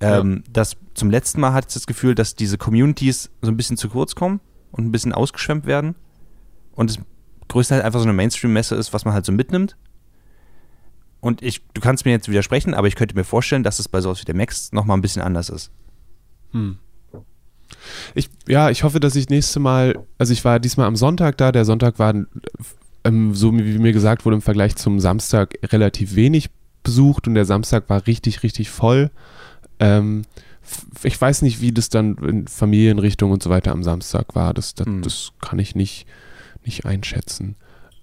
Ähm, ja. das, zum letzten Mal hatte ich das Gefühl, dass diese Communities so ein bisschen zu kurz kommen und ein bisschen ausgeschwemmt werden. Und das größte halt einfach so eine Mainstream-Messe ist, was man halt so mitnimmt. Und ich, du kannst mir jetzt widersprechen, aber ich könnte mir vorstellen, dass es bei sowas wie der Max nochmal ein bisschen anders ist. Hm. Ich, ja, ich hoffe, dass ich nächste Mal, also ich war diesmal am Sonntag da, der Sonntag war ähm, so wie mir gesagt wurde, im Vergleich zum Samstag relativ wenig besucht und der Samstag war richtig, richtig voll. Ähm, ich weiß nicht, wie das dann in Familienrichtung und so weiter am Samstag war. Das, das, mhm. das kann ich nicht, nicht einschätzen.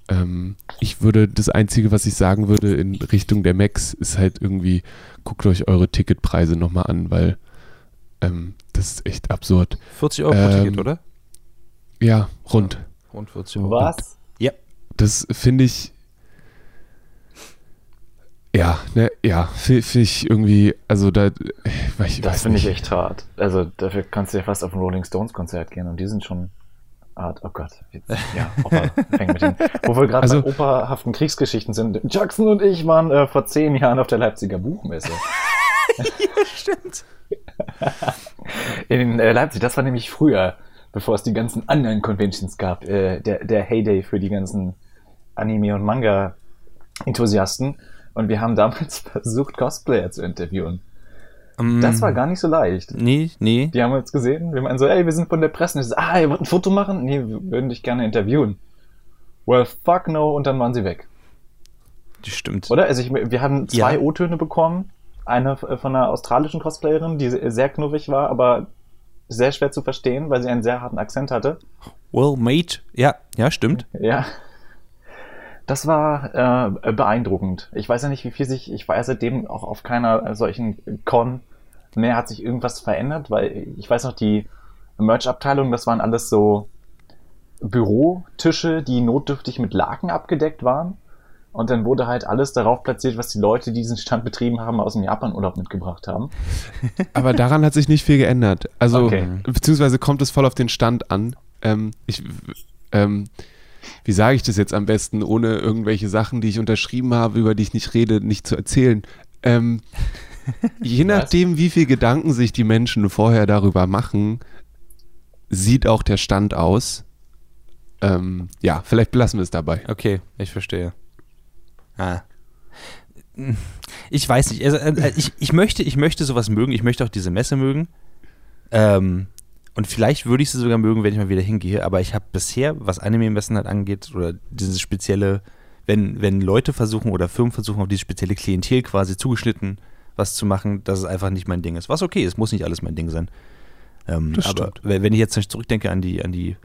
Ähm, ich würde, das Einzige, was ich sagen würde in Richtung der Max, ist halt irgendwie, guckt euch eure Ticketpreise nochmal an, weil ähm, das ist echt absurd. 40 Euro pro Ticket, ähm, oder? Ja, rund. Ja, rund 40 Euro. Was? das finde ich. Ja, ne, ja, finde ich irgendwie, also da, ich Das finde ich echt hart. Also dafür kannst du ja fast auf ein Rolling Stones Konzert gehen und die sind schon hart. Oh Gott, jetzt, ja, Opa fängt mit den, wo wir gerade also, bei operhaften Kriegsgeschichten sind. Jackson und ich waren äh, vor zehn Jahren auf der Leipziger Buchmesse. ja, stimmt. In äh, Leipzig, das war nämlich früher, bevor es die ganzen anderen Conventions gab, äh, der, der Heyday für die ganzen Anime- und Manga-Enthusiasten. Und wir haben damals versucht, Cosplayer zu interviewen. Um, das war gar nicht so leicht. Nee, nee. Die haben uns gesehen. Wir meinen so, ey, wir sind von der Presse. Und ich so, ah, ihr wollt ein Foto machen? Nee, wir würden dich gerne interviewen. Well, fuck no. Und dann waren sie weg. Die stimmt. Oder? Also ich, wir haben zwei ja. O-Töne bekommen. Eine von einer australischen Cosplayerin, die sehr knuffig war, aber sehr schwer zu verstehen, weil sie einen sehr harten Akzent hatte. Well, mate. Ja, ja, stimmt. Ja. Das war äh, beeindruckend. Ich weiß ja nicht, wie viel sich, ich war ja seitdem auch auf keiner solchen Con mehr hat sich irgendwas verändert, weil ich weiß noch, die Merch-Abteilung, das waren alles so Bürotische, die notdürftig mit Laken abgedeckt waren. Und dann wurde halt alles darauf platziert, was die Leute, die diesen Stand betrieben haben, aus dem Japan-Urlaub mitgebracht haben. Aber daran hat sich nicht viel geändert. Also, okay. beziehungsweise kommt es voll auf den Stand an. Ähm, ich, ähm, wie sage ich das jetzt am besten, ohne irgendwelche Sachen, die ich unterschrieben habe, über die ich nicht rede, nicht zu erzählen. Ähm, je nachdem, wie viel Gedanken sich die Menschen vorher darüber machen, sieht auch der Stand aus. Ähm, ja, vielleicht belassen wir es dabei. Okay, ich verstehe. Ah. Ich weiß nicht. Also, äh, ich, ich, möchte, ich möchte sowas mögen. Ich möchte auch diese Messe mögen. Ähm, und vielleicht würde ich sie sogar mögen, wenn ich mal wieder hingehe. Aber ich habe bisher, was Anime-Messen halt angeht, oder dieses spezielle, wenn, wenn Leute versuchen oder Firmen versuchen, auf dieses spezielle Klientel quasi zugeschnitten was zu machen, dass es einfach nicht mein Ding ist. Was okay ist, muss nicht alles mein Ding sein. Ähm, aber wenn ich jetzt zurückdenke an die, an die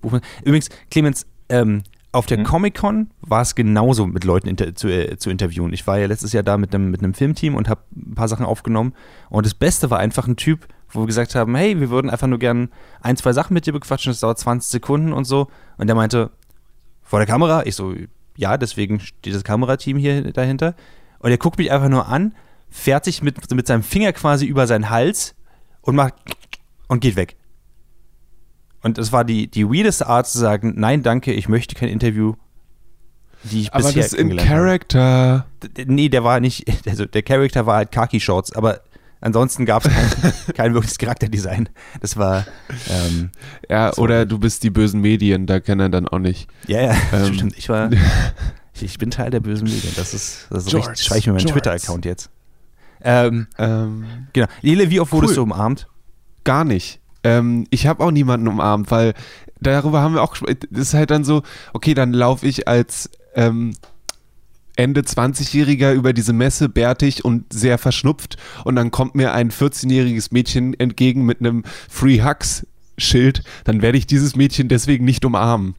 Buchmesse. Übrigens, Clemens, ähm, auf der mhm. Comic-Con war es genauso mit Leuten inter zu, äh, zu interviewen. Ich war ja letztes Jahr da mit einem, mit einem Filmteam und habe ein paar Sachen aufgenommen. Und das Beste war einfach ein Typ, wo wir gesagt haben, hey, wir würden einfach nur gern ein, zwei Sachen mit dir bequatschen, das dauert 20 Sekunden und so. Und der meinte, vor der Kamera? Ich so, ja, deswegen steht das Kamerateam hier dahinter. Und er guckt mich einfach nur an, fährt sich mit, mit seinem Finger quasi über seinen Hals und macht und geht weg. Und es war die, die weirdeste Art zu sagen, nein, danke, ich möchte kein Interview, die ich aber bisher das in Character. Habe. Nee, der war nicht, also der Charakter war halt Khaki-Shorts, aber ansonsten gab es kein, kein wirkliches Charakterdesign. Das war. Ähm, ja, das oder du bist die bösen Medien, da kann er dann auch nicht. Ja, ja, ähm, stimmt. Ich war. ich, ich, bin Teil der bösen Medien. Das ist, das ist George, richtig. Schreibe ich mir meinen Twitter-Account jetzt. Ähm, ähm, genau. Lele, wie oft wurdest cool. du umarmt? Gar nicht. Ähm, ich habe auch niemanden umarmt, weil darüber haben wir auch gesprochen. Das ist halt dann so, okay, dann laufe ich als ähm, Ende 20-Jähriger über diese Messe bärtig und sehr verschnupft und dann kommt mir ein 14-jähriges Mädchen entgegen mit einem Free Hugs Schild, dann werde ich dieses Mädchen deswegen nicht umarmen.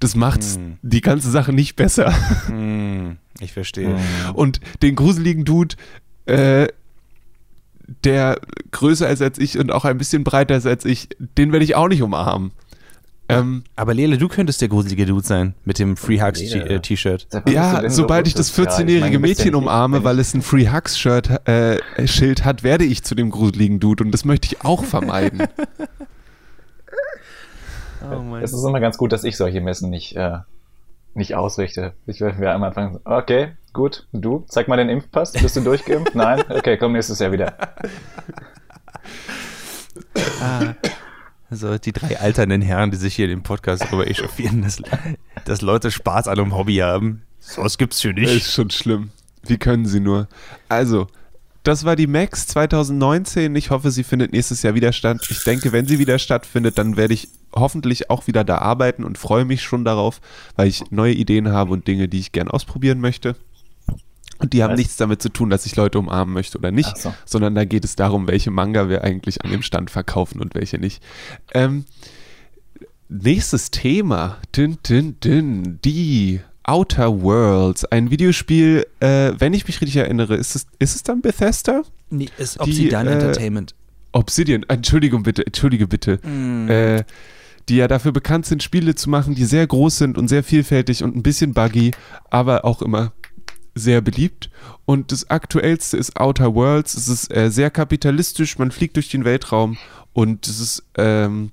Das macht mm. die ganze Sache nicht besser. Mm, ich verstehe. Und den gruseligen Dude äh, der größer ist als ich und auch ein bisschen breiter ist als ich, den werde ich auch nicht umarmen. Ähm, aber Lele, du könntest der gruselige Dude sein mit dem Free Hugs äh, T-Shirt. Ja, sobald ich das 14-jährige Mädchen umarme, weil es ein Free Hugs Shirt äh, Schild hat, werde ich zu dem gruseligen Dude und das möchte ich auch vermeiden. oh es ist immer ganz gut, dass ich solche Messen nicht äh, nicht ausrichte. Ich werde am Anfang, okay, gut, du, zeig mal den Impfpass, bist du durchgeimpft? Nein? Okay, komm nächstes Jahr wieder. ah, also die drei alternden Herren, die sich hier in dem Podcast darüber echauffieren, dass, dass Leute Spaß an einem Hobby haben. So was gibt's hier nicht. Das ist schon schlimm. Wie können sie nur? Also, das war die Max 2019. Ich hoffe, sie findet nächstes Jahr wieder statt. Ich denke, wenn sie wieder stattfindet, dann werde ich hoffentlich auch wieder da arbeiten und freue mich schon darauf, weil ich neue Ideen habe und Dinge, die ich gern ausprobieren möchte. Und die haben Was? nichts damit zu tun, dass ich Leute umarmen möchte oder nicht, so. sondern da geht es darum, welche Manga wir eigentlich an dem Stand verkaufen und welche nicht. Ähm, nächstes Thema. Dün, dün, dün. Die Outer Worlds, ein Videospiel, äh, wenn ich mich richtig erinnere, ist es, ist es dann Bethesda? Nee, ist Obsidian die, äh, Entertainment. Obsidian, Entschuldigung bitte, entschuldige bitte. Mm. Äh, die ja dafür bekannt sind, Spiele zu machen, die sehr groß sind und sehr vielfältig und ein bisschen buggy, aber auch immer sehr beliebt. Und das aktuellste ist Outer Worlds. Es ist äh, sehr kapitalistisch, man fliegt durch den Weltraum und es ist, ähm,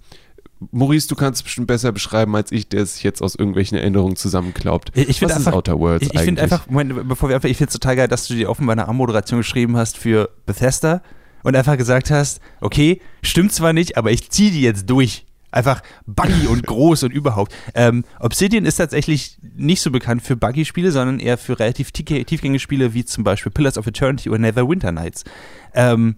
Maurice, du kannst es bestimmt besser beschreiben als ich, der sich jetzt aus irgendwelchen Erinnerungen zusammenklaubt. Ich, Was einfach, ist Outer Worlds ich, ich finde einfach, Moment, bevor wir einfach, ich finde es total geil, dass du dir offenbar eine Anmoderation geschrieben hast für Bethesda und einfach gesagt hast, okay, stimmt zwar nicht, aber ich ziehe die jetzt durch. Einfach buggy und groß und überhaupt. Ähm, Obsidian ist tatsächlich nicht so bekannt für Buggy-Spiele, sondern eher für relativ tiefgängige Spiele wie zum Beispiel Pillars of Eternity oder Neverwinter Nights. Ähm,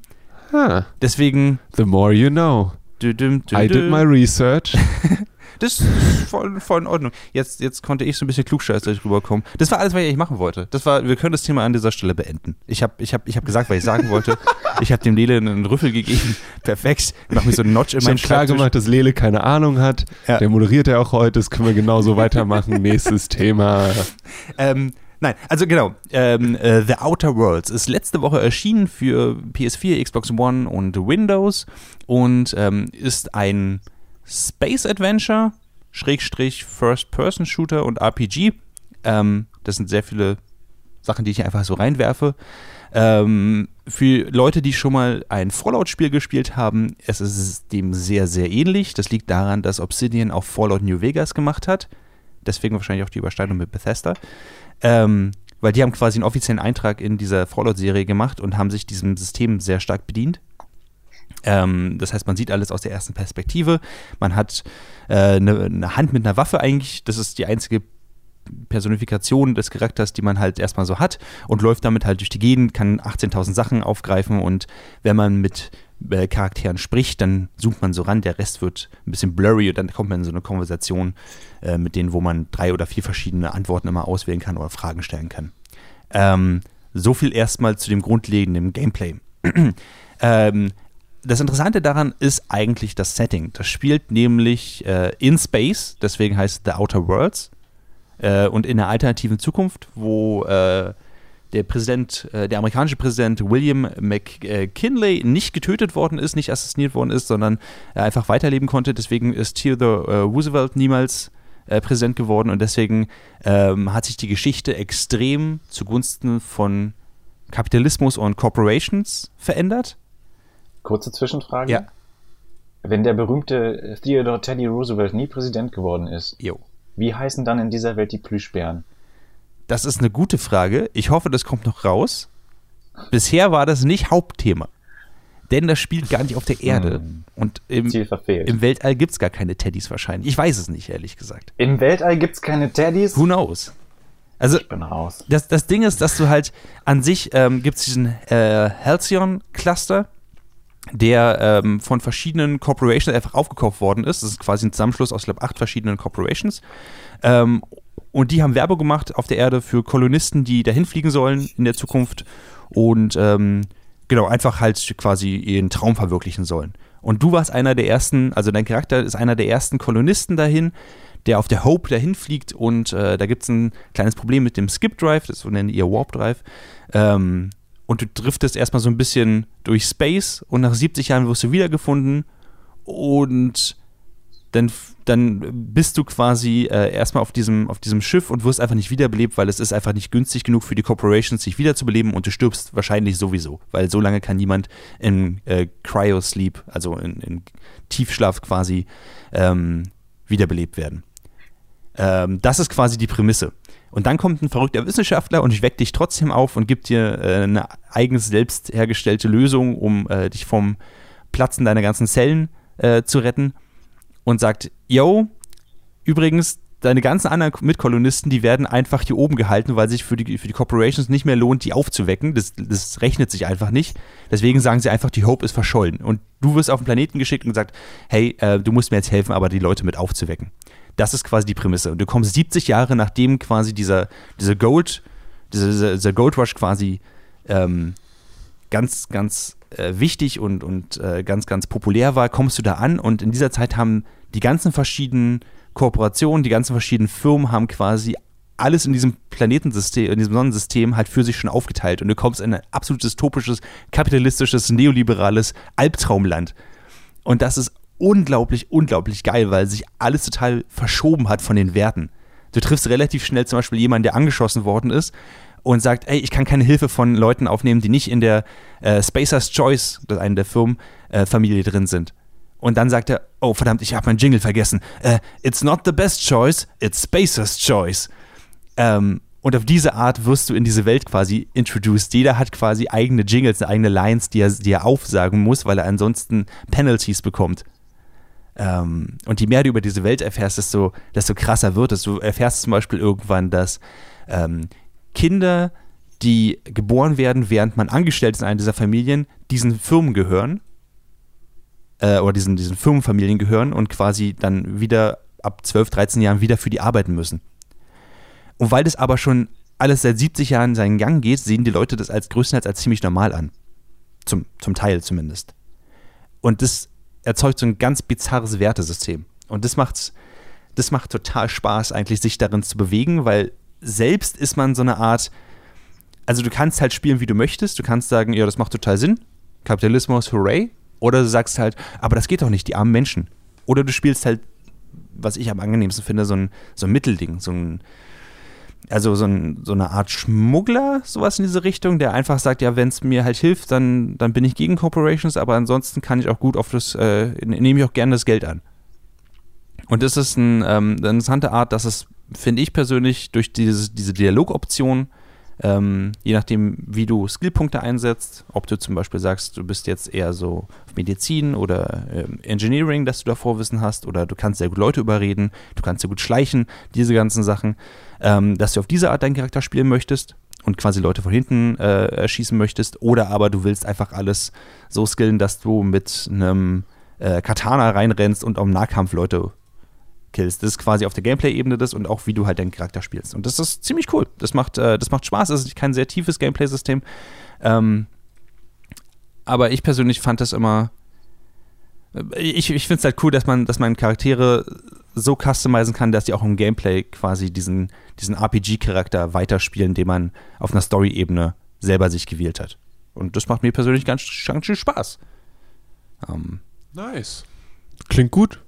huh. Deswegen. The more you know. Du, du, du, I did my research. Das ist voll, voll in Ordnung. Jetzt, jetzt konnte ich so ein bisschen klugscheißerig rüberkommen. Das war alles, was ich eigentlich machen wollte. Das war, wir können das Thema an dieser Stelle beenden. Ich habe ich hab, ich hab gesagt, was ich sagen wollte. Ich habe dem Lele einen Rüffel gegeben. Perfekt. Ich mache mir so einen Notch in meinen klar gemacht, dass Lele keine Ahnung hat. Ja. Der moderiert ja auch heute. Das können wir genauso weitermachen. Nächstes Thema. Ähm, Nein, also genau. Ähm, äh, The Outer Worlds ist letzte Woche erschienen für PS4, Xbox One und Windows und ähm, ist ein Space Adventure, Schrägstrich First-Person-Shooter und RPG. Ähm, das sind sehr viele Sachen, die ich einfach so reinwerfe. Ähm, für Leute, die schon mal ein Fallout-Spiel gespielt haben, es ist dem sehr, sehr ähnlich. Das liegt daran, dass Obsidian auch Fallout New Vegas gemacht hat. Deswegen wahrscheinlich auch die Überschneidung mit Bethesda. Ähm, weil die haben quasi einen offiziellen Eintrag in dieser Fallout-Serie gemacht und haben sich diesem System sehr stark bedient. Ähm, das heißt, man sieht alles aus der ersten Perspektive. Man hat äh, eine, eine Hand mit einer Waffe eigentlich. Das ist die einzige Personifikation des Charakters, die man halt erstmal so hat und läuft damit halt durch die Gegend, kann 18.000 Sachen aufgreifen und wenn man mit äh, Charakteren spricht, dann zoomt man so ran, der Rest wird ein bisschen blurry und dann kommt man in so eine Konversation äh, mit denen, wo man drei oder vier verschiedene Antworten immer auswählen kann oder Fragen stellen kann. Ähm, so viel erstmal zu dem grundlegenden Gameplay. ähm, das Interessante daran ist eigentlich das Setting. Das spielt nämlich äh, in Space, deswegen heißt es The Outer Worlds, äh, und in einer alternativen Zukunft, wo äh, der Präsident, äh, der amerikanische Präsident William McKinley nicht getötet worden ist, nicht assassiniert worden ist, sondern er einfach weiterleben konnte. Deswegen ist Theodore äh, Roosevelt niemals äh, Präsident geworden und deswegen ähm, hat sich die Geschichte extrem zugunsten von Kapitalismus und Corporations verändert. Kurze Zwischenfrage. Ja. Wenn der berühmte Theodore Teddy Roosevelt nie Präsident geworden ist, jo. wie heißen dann in dieser Welt die Plüschbären? Das ist eine gute Frage. Ich hoffe, das kommt noch raus. Bisher war das nicht Hauptthema. Denn das spielt gar nicht auf der Erde. Hm. Und im, im Weltall gibt es gar keine Teddys wahrscheinlich. Ich weiß es nicht, ehrlich gesagt. Im Weltall gibt es keine Teddys? Who knows? Also, ich bin raus. Das, das Ding ist, dass du halt an sich ähm, gibt es diesen äh, Halcyon-Cluster, der ähm, von verschiedenen Corporations einfach aufgekauft worden ist. Das ist quasi ein Zusammenschluss aus, glaube acht verschiedenen Corporations. Ähm, und die haben Werbung gemacht auf der Erde für Kolonisten, die dahin fliegen sollen in der Zukunft und ähm, genau, einfach halt quasi ihren Traum verwirklichen sollen. Und du warst einer der ersten, also dein Charakter ist einer der ersten Kolonisten dahin, der auf der Hope dahin fliegt und äh, da gibt es ein kleines Problem mit dem Skip Drive, das so nennen ihr Warp Drive. Ähm, und du driftest erstmal so ein bisschen durch Space und nach 70 Jahren wirst du wiedergefunden und dann, dann bist du quasi äh, erstmal auf diesem, auf diesem Schiff und wirst einfach nicht wiederbelebt, weil es ist einfach nicht günstig genug für die Corporations, sich wiederzubeleben und du stirbst wahrscheinlich sowieso, weil so lange kann niemand in äh, Cryo-Sleep, also in, in, Tiefschlaf quasi, ähm, wiederbelebt werden. Ähm, das ist quasi die Prämisse. Und dann kommt ein verrückter Wissenschaftler und weckt dich trotzdem auf und gibt dir äh, eine eigens selbst hergestellte Lösung, um äh, dich vom Platzen deiner ganzen Zellen äh, zu retten und sagt, yo, übrigens, deine ganzen anderen Mitkolonisten, die werden einfach hier oben gehalten, weil sich für die, für die Corporations nicht mehr lohnt, die aufzuwecken. Das, das rechnet sich einfach nicht. Deswegen sagen sie einfach, die Hope ist verschollen. Und du wirst auf den Planeten geschickt und gesagt, hey, äh, du musst mir jetzt helfen, aber die Leute mit aufzuwecken. Das ist quasi die Prämisse. Und du kommst 70 Jahre, nachdem quasi dieser, dieser Gold, dieser, dieser Gold Rush quasi ähm, ganz, ganz äh, wichtig und, und äh, ganz, ganz populär war, kommst du da an und in dieser Zeit haben die ganzen verschiedenen Kooperationen, die ganzen verschiedenen Firmen haben quasi alles in diesem Planetensystem, in diesem Sonnensystem halt für sich schon aufgeteilt und du kommst in ein absolut dystopisches, kapitalistisches, neoliberales Albtraumland. Und das ist unglaublich, unglaublich geil, weil sich alles total verschoben hat von den Werten. Du triffst relativ schnell zum Beispiel jemanden, der angeschossen worden ist und sagt, ey, ich kann keine Hilfe von Leuten aufnehmen, die nicht in der äh, Spacers Choice, das ist eine der Firmen, äh, Familie drin sind. Und dann sagt er, oh verdammt, ich habe meinen Jingle vergessen. Uh, it's not the best choice, it's Spacer's choice. Ähm, und auf diese Art wirst du in diese Welt quasi introduced. Jeder hat quasi eigene Jingles, eigene Lines, die er, die er aufsagen muss, weil er ansonsten Penalties bekommt. Ähm, und je mehr du über diese Welt erfährst, desto, desto krasser wird es. Du erfährst zum Beispiel irgendwann, dass ähm, Kinder, die geboren werden, während man angestellt ist in einer dieser Familien, diesen Firmen gehören äh, oder diesen, diesen Firmenfamilien gehören und quasi dann wieder ab 12, 13 Jahren wieder für die arbeiten müssen. Und weil das aber schon alles seit 70 Jahren seinen Gang geht, sehen die Leute das als größtenteils als ziemlich normal an. Zum, zum Teil zumindest. Und das erzeugt so ein ganz bizarres Wertesystem. Und das macht, das macht total Spaß, eigentlich sich darin zu bewegen, weil selbst ist man so eine Art, also du kannst halt spielen, wie du möchtest. Du kannst sagen, ja, das macht total Sinn. Kapitalismus, hooray. Oder du sagst halt, aber das geht doch nicht, die armen Menschen. Oder du spielst halt, was ich am angenehmsten finde, so ein, so ein Mittelding, so ein, also so, ein, so, eine Art Schmuggler, sowas in diese Richtung, der einfach sagt, ja, wenn es mir halt hilft, dann, dann bin ich gegen Corporations, aber ansonsten kann ich auch gut auf das, äh, nehme ich auch gerne das Geld an. Und das ist ein, ähm, eine interessante Art, dass es, finde ich persönlich, durch diese, diese Dialogoption ähm, je nachdem, wie du Skillpunkte einsetzt, ob du zum Beispiel sagst, du bist jetzt eher so Medizin oder ähm, Engineering, dass du da Vorwissen hast, oder du kannst sehr gut Leute überreden, du kannst sehr gut schleichen, diese ganzen Sachen, ähm, dass du auf diese Art deinen Charakter spielen möchtest und quasi Leute von hinten äh, erschießen möchtest, oder aber du willst einfach alles so skillen, dass du mit einem äh, Katana reinrennst und am Nahkampf Leute killst. Das ist quasi auf der Gameplay-Ebene das und auch wie du halt deinen Charakter spielst. Und das ist ziemlich cool. Das macht, äh, das macht Spaß. Es ist kein sehr tiefes Gameplay-System. Ähm, aber ich persönlich fand das immer. Äh, ich, ich finde es halt cool, dass man, dass man Charaktere so customizen kann, dass die auch im Gameplay quasi diesen, diesen RPG-Charakter weiterspielen, den man auf einer Story-Ebene selber sich gewählt hat. Und das macht mir persönlich ganz, ganz schön Spaß. Ähm, nice. Klingt gut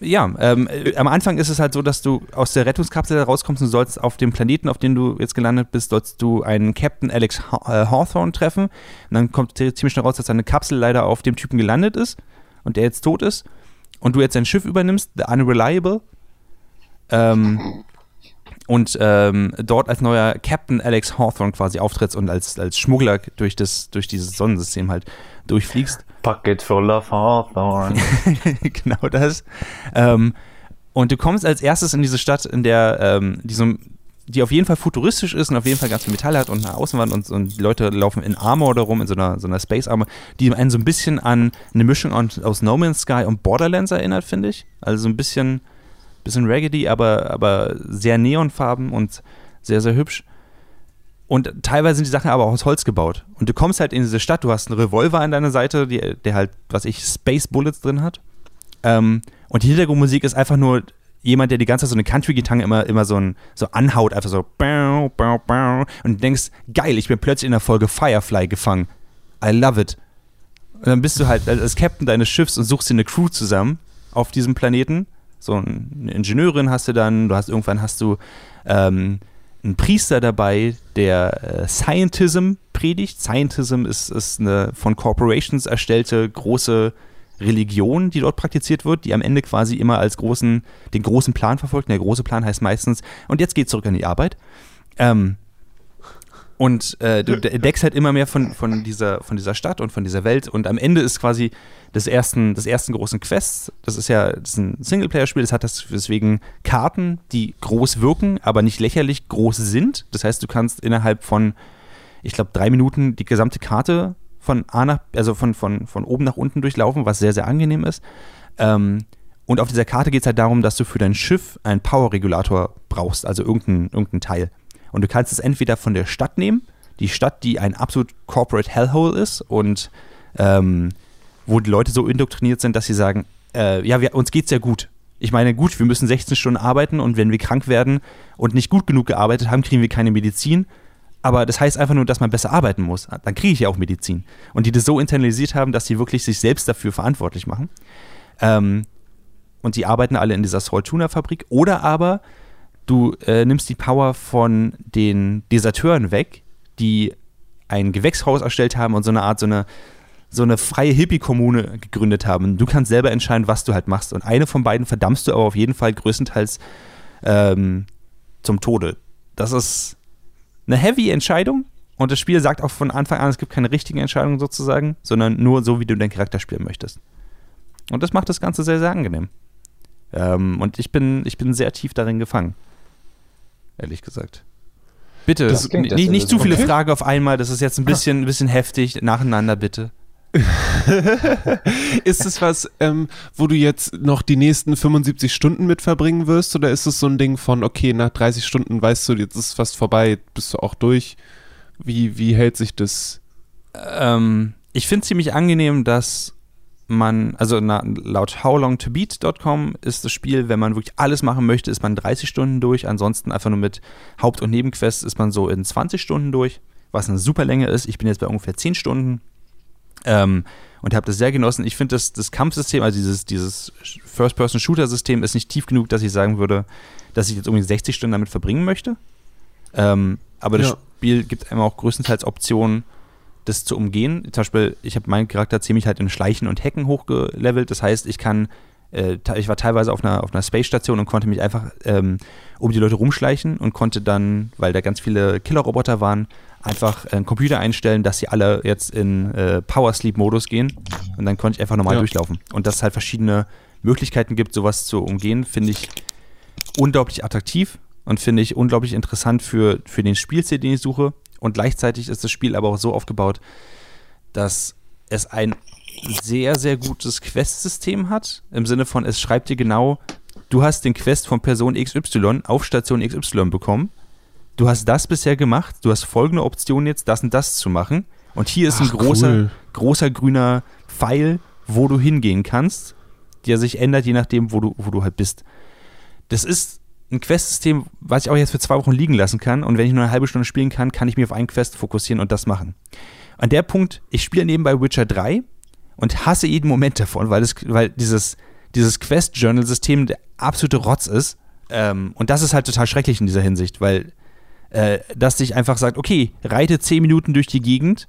ja, ähm, äh, am Anfang ist es halt so, dass du aus der Rettungskapsel rauskommst und sollst auf dem Planeten, auf dem du jetzt gelandet bist, sollst du einen Captain Alex äh, Hawthorne treffen. Und dann kommt ziemlich schnell raus, dass seine Kapsel leider auf dem Typen gelandet ist und der jetzt tot ist. Und du jetzt sein Schiff übernimmst, The Unreliable. Ähm, und ähm, dort als neuer Captain Alex Hawthorne quasi auftrittst und als, als Schmuggler durch, das, durch dieses Sonnensystem halt durchfliegst. Pocket full of Hawthorne. genau das. Ähm, und du kommst als erstes in diese Stadt, in der ähm, die, so, die auf jeden Fall futuristisch ist und auf jeden Fall ganz viel Metall hat und eine Außenwand und, und die Leute laufen in Armor darum, in so einer, so einer Space Armor, die einen so ein bisschen an eine Mischung aus No Man's Sky und Borderlands erinnert, finde ich. Also so ein bisschen, bisschen raggedy, aber, aber sehr neonfarben und sehr, sehr hübsch. Und teilweise sind die Sachen aber auch aus Holz gebaut. Und du kommst halt in diese Stadt, du hast einen Revolver an deiner Seite, die, der halt, was ich, Space Bullets drin hat. Ähm, und die Hintergrundmusik ist einfach nur jemand, der die ganze Zeit so eine Country-Gitarre immer, immer so, ein, so anhaut, einfach so und du denkst, geil, ich bin plötzlich in der Folge Firefly gefangen. I love it. Und dann bist du halt als Captain deines Schiffs und suchst dir eine Crew zusammen auf diesem Planeten. So eine Ingenieurin hast du dann, du hast irgendwann hast du ähm, ein Priester dabei, der äh, Scientism predigt. Scientism ist, ist eine von Corporations erstellte große Religion, die dort praktiziert wird, die am Ende quasi immer als großen, den großen Plan verfolgt. Und der große Plan heißt meistens, und jetzt geht zurück an die Arbeit. Ähm, und äh, du entdeckst halt immer mehr von, von, dieser, von dieser Stadt und von dieser Welt. Und am Ende ist quasi des ersten, des ersten großen Quests, das ist ja das ist ein Singleplayer-Spiel, das hat das deswegen Karten, die groß wirken, aber nicht lächerlich groß sind. Das heißt, du kannst innerhalb von, ich glaube, drei Minuten die gesamte Karte von A nach, also von, von, von oben nach unten durchlaufen, was sehr, sehr angenehm ist. Ähm, und auf dieser Karte geht es halt darum, dass du für dein Schiff einen Power-Regulator brauchst, also irgendein, irgendein Teil. Und du kannst es entweder von der Stadt nehmen, die Stadt, die ein absolut corporate Hellhole ist und ähm, wo die Leute so indoktriniert sind, dass sie sagen, äh, ja, wir, uns geht's ja gut. Ich meine, gut, wir müssen 16 Stunden arbeiten und wenn wir krank werden und nicht gut genug gearbeitet haben, kriegen wir keine Medizin. Aber das heißt einfach nur, dass man besser arbeiten muss. Dann kriege ich ja auch Medizin. Und die das so internalisiert haben, dass sie wirklich sich selbst dafür verantwortlich machen. Ähm, und die arbeiten alle in dieser Salt Tuna Fabrik. Oder aber Du äh, nimmst die Power von den Deserteuren weg, die ein Gewächshaus erstellt haben und so eine Art, so eine, so eine freie Hippie-Kommune gegründet haben. Du kannst selber entscheiden, was du halt machst. Und eine von beiden verdammst du aber auf jeden Fall größtenteils ähm, zum Tode. Das ist eine heavy Entscheidung. Und das Spiel sagt auch von Anfang an, es gibt keine richtigen Entscheidungen sozusagen, sondern nur so, wie du deinen Charakter spielen möchtest. Und das macht das Ganze sehr, sehr angenehm. Ähm, und ich bin, ich bin sehr tief darin gefangen ehrlich gesagt. Bitte, nicht, nicht zu viele okay. Fragen auf einmal, das ist jetzt ein bisschen, ein bisschen heftig. Nacheinander bitte. ist es was, ähm, wo du jetzt noch die nächsten 75 Stunden mit verbringen wirst? Oder ist es so ein Ding von, okay, nach 30 Stunden weißt du, jetzt ist fast vorbei, bist du auch durch? Wie, wie hält sich das? Ähm, ich finde es ziemlich angenehm, dass man, also na, laut howlongtobeat.com ist das Spiel, wenn man wirklich alles machen möchte, ist man 30 Stunden durch. Ansonsten einfach nur mit Haupt- und Nebenquests ist man so in 20 Stunden durch, was eine super Länge ist. Ich bin jetzt bei ungefähr 10 Stunden ähm, und habe das sehr genossen. Ich finde, das, das Kampfsystem, also dieses, dieses First-Person-Shooter-System ist nicht tief genug, dass ich sagen würde, dass ich jetzt irgendwie 60 Stunden damit verbringen möchte. Ähm, aber das ja. Spiel gibt einem auch größtenteils Optionen, das zu umgehen. Zum Beispiel, ich habe meinen Charakter ziemlich halt in Schleichen und Hacken hochgelevelt. Das heißt, ich kann, äh, ich war teilweise auf einer, auf einer Space-Station und konnte mich einfach ähm, um die Leute rumschleichen und konnte dann, weil da ganz viele Killer-Roboter waren, einfach einen Computer einstellen, dass sie alle jetzt in äh, Power-Sleep-Modus gehen. Und dann konnte ich einfach normal ja. durchlaufen. Und dass es halt verschiedene Möglichkeiten gibt, sowas zu umgehen, finde ich unglaublich attraktiv und finde ich unglaublich interessant für, für den Spielstil, den ich suche. Und gleichzeitig ist das Spiel aber auch so aufgebaut, dass es ein sehr, sehr gutes Quest-System hat. Im Sinne von, es schreibt dir genau, du hast den Quest von Person XY auf Station XY bekommen. Du hast das bisher gemacht, du hast folgende Option jetzt, das und das zu machen. Und hier ist Ach, ein großer, cool. großer grüner Pfeil, wo du hingehen kannst, der sich ändert, je nachdem, wo du, wo du halt bist. Das ist ein Quest-System, was ich auch jetzt für zwei Wochen liegen lassen kann. Und wenn ich nur eine halbe Stunde spielen kann, kann ich mich auf einen Quest fokussieren und das machen. An der Punkt, ich spiele nebenbei Witcher 3 und hasse jeden Moment davon, weil, das, weil dieses, dieses Quest-Journal-System der absolute Rotz ist. Ähm, und das ist halt total schrecklich in dieser Hinsicht, weil äh, das dich einfach sagt, okay, reite 10 Minuten durch die Gegend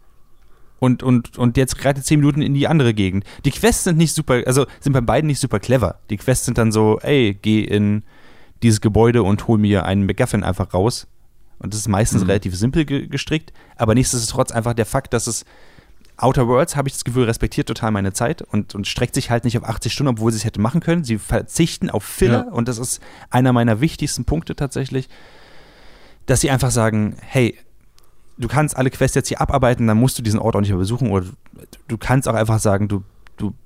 und, und, und jetzt reite 10 Minuten in die andere Gegend. Die Quests sind nicht super, also sind bei beiden nicht super clever. Die Quests sind dann so, ey, geh in dieses Gebäude und hol mir einen McGuffin einfach raus. Und das ist meistens mhm. relativ simpel ge gestrickt, aber nichtsdestotrotz einfach der Fakt, dass es Outer Worlds, habe ich das Gefühl, respektiert total meine Zeit und, und streckt sich halt nicht auf 80 Stunden, obwohl sie es hätte machen können. Sie verzichten auf Filler ja. und das ist einer meiner wichtigsten Punkte tatsächlich, dass sie einfach sagen, hey, du kannst alle Quests jetzt hier abarbeiten, dann musst du diesen Ort auch nicht mehr besuchen oder du kannst auch einfach sagen, du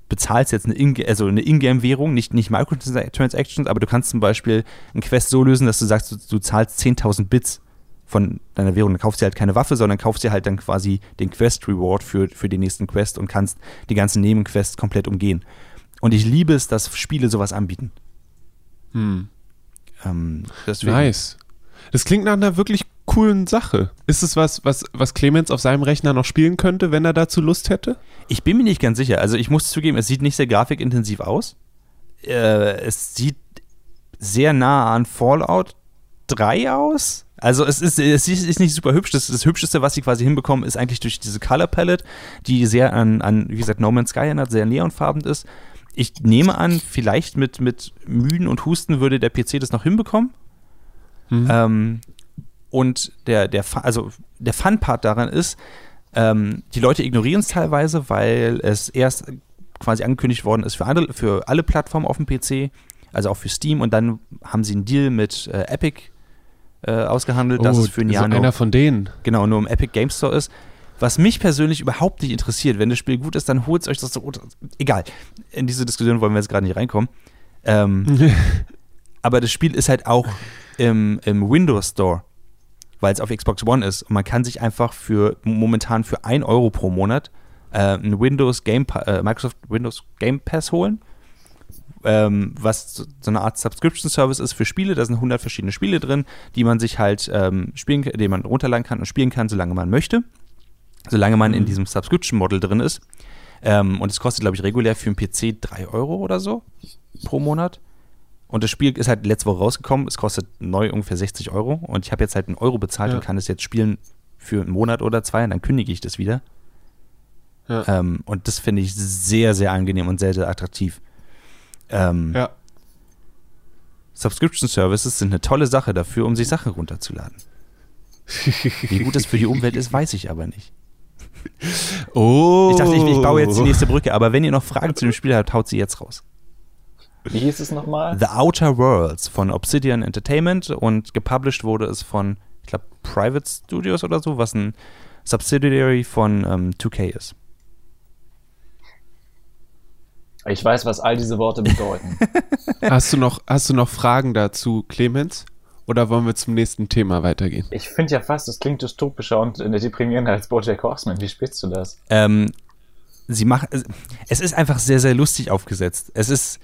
bezahlst jetzt eine Ingame, also eine Ingame-Währung, nicht, nicht Microtransactions, aber du kannst zum Beispiel einen Quest so lösen, dass du sagst, du, du zahlst 10.000 Bits von deiner Währung. Dann kaufst du halt keine Waffe, sondern kaufst dir halt dann quasi den Quest-Reward für, für den nächsten Quest und kannst die ganzen Nebenquests komplett umgehen. Und ich liebe es, dass Spiele sowas anbieten. Hm. Ähm, nice. Das klingt nach einer wirklich coolen Sache. Ist es was, was, was Clemens auf seinem Rechner noch spielen könnte, wenn er dazu Lust hätte? Ich bin mir nicht ganz sicher. Also ich muss zugeben, es sieht nicht sehr grafikintensiv aus. Äh, es sieht sehr nah an Fallout 3 aus. Also es ist, es ist nicht super hübsch. Das, das Hübscheste, was sie quasi hinbekommen, ist eigentlich durch diese Color Palette, die sehr an, an wie gesagt, No Man's Sky erinnert, sehr neonfarben ist. Ich nehme an, vielleicht mit, mit Müden und Husten würde der PC das noch hinbekommen. Mhm. Ähm, und der, der, also der Fun-Part daran ist, ähm, die Leute ignorieren es teilweise, weil es erst quasi angekündigt worden ist für alle, für alle Plattformen auf dem PC, also auch für Steam. Und dann haben sie einen Deal mit äh, Epic äh, ausgehandelt, oh, dass es für ein Jahr so nur, einer von denen. Genau, nur im Epic Game Store ist. Was mich persönlich überhaupt nicht interessiert, wenn das Spiel gut ist, dann holt es euch das so. Egal. In diese Diskussion wollen wir jetzt gerade nicht reinkommen. Ähm, aber das Spiel ist halt auch im, im Windows Store weil es auf Xbox One ist. Und man kann sich einfach für momentan für 1 Euro pro Monat äh, ein Windows Game äh, Microsoft Windows Game Pass holen. Ähm, was so eine Art Subscription Service ist für Spiele. Da sind 100 verschiedene Spiele drin, die man sich halt ähm, spielen, die man runterladen kann und spielen kann, solange man möchte. Solange man mhm. in diesem Subscription Model drin ist. Ähm, und es kostet, glaube ich, regulär für einen PC 3 Euro oder so pro Monat. Und das Spiel ist halt letzte Woche rausgekommen. Es kostet neu ungefähr 60 Euro. Und ich habe jetzt halt einen Euro bezahlt ja. und kann es jetzt spielen für einen Monat oder zwei. Und dann kündige ich das wieder. Ja. Ähm, und das finde ich sehr, sehr angenehm und sehr, sehr attraktiv. Ähm, ja. Subscription Services sind eine tolle Sache dafür, um sich Sachen runterzuladen. Wie gut das für die Umwelt ist, weiß ich aber nicht. Oh. Ich dachte, ich, ich baue jetzt die nächste Brücke, aber wenn ihr noch Fragen zu dem Spiel habt, haut sie jetzt raus. Wie hieß es nochmal? The Outer Worlds von Obsidian Entertainment und gepublished wurde es von, ich glaube, Private Studios oder so, was ein Subsidiary von ähm, 2K ist. Ich weiß, was all diese Worte bedeuten. hast, du noch, hast du noch Fragen dazu, Clemens? Oder wollen wir zum nächsten Thema weitergehen? Ich finde ja fast, das klingt dystopischer und deprimierender als Bojack Horseman. Wie spielst du das? Ähm, sie macht, es ist einfach sehr, sehr lustig aufgesetzt. Es ist,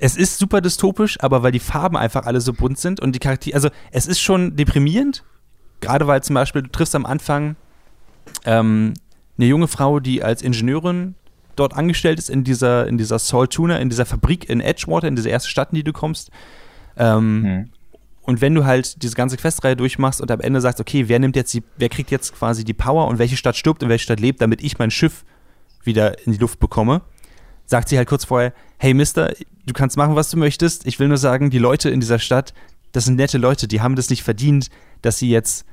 es ist super dystopisch, aber weil die Farben einfach alle so bunt sind und die Charaktere, also es ist schon deprimierend, gerade weil zum Beispiel du triffst am Anfang ähm, eine junge Frau, die als Ingenieurin dort angestellt ist in dieser, in dieser Salt Tuna, in dieser Fabrik in Edgewater, in dieser ersten Stadt, in die du kommst. Ähm, hm. Und wenn du halt diese ganze Questreihe durchmachst und am Ende sagst, okay, wer nimmt jetzt die, wer kriegt jetzt quasi die Power und welche Stadt stirbt und welche Stadt lebt, damit ich mein Schiff wieder in die Luft bekomme, sagt sie halt kurz vorher, hey Mister, du kannst machen, was du möchtest. Ich will nur sagen, die Leute in dieser Stadt, das sind nette Leute, die haben das nicht verdient, dass sie jetzt,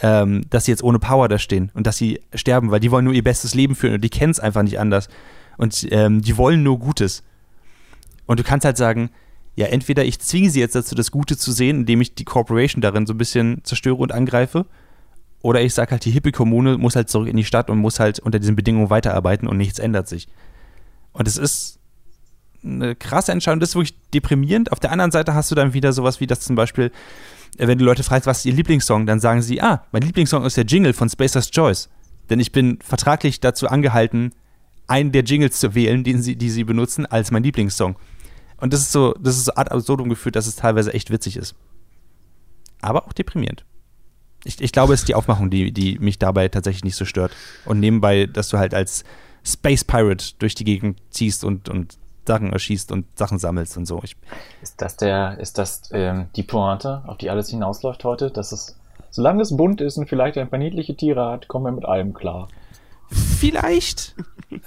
ähm, dass sie jetzt ohne Power da stehen und dass sie sterben, weil die wollen nur ihr bestes Leben führen und die kennen es einfach nicht anders. Und ähm, die wollen nur Gutes. Und du kannst halt sagen, ja, entweder ich zwinge sie jetzt dazu, das Gute zu sehen, indem ich die Corporation darin so ein bisschen zerstöre und angreife, oder ich sage halt, die Hippie-Kommune muss halt zurück in die Stadt und muss halt unter diesen Bedingungen weiterarbeiten und nichts ändert sich. Und es ist eine krasse Entscheidung, das ist wirklich deprimierend. Auf der anderen Seite hast du dann wieder sowas wie das zum Beispiel, äh, wenn du Leute fragst, was ist ihr Lieblingssong, dann sagen sie, ah, mein Lieblingssong ist der Jingle von Spacer's Choice. Denn ich bin vertraglich dazu angehalten, einen der Jingles zu wählen, den sie, die sie benutzen, als mein Lieblingssong. Und das ist so, das ist so ad absurdum geführt, dass es teilweise echt witzig ist. Aber auch deprimierend. Ich, ich glaube, es ist die Aufmachung, die, die mich dabei tatsächlich nicht so stört. Und nebenbei, dass du halt als Space Pirate durch die Gegend ziehst und, und Sachen erschießt und Sachen sammelst und so. Ich, ist das der, ist das ähm, die Pointe, auf die alles hinausläuft heute? Dass es, solange es bunt ist und vielleicht ein paar niedliche Tiere hat, kommen wir mit allem klar. Vielleicht.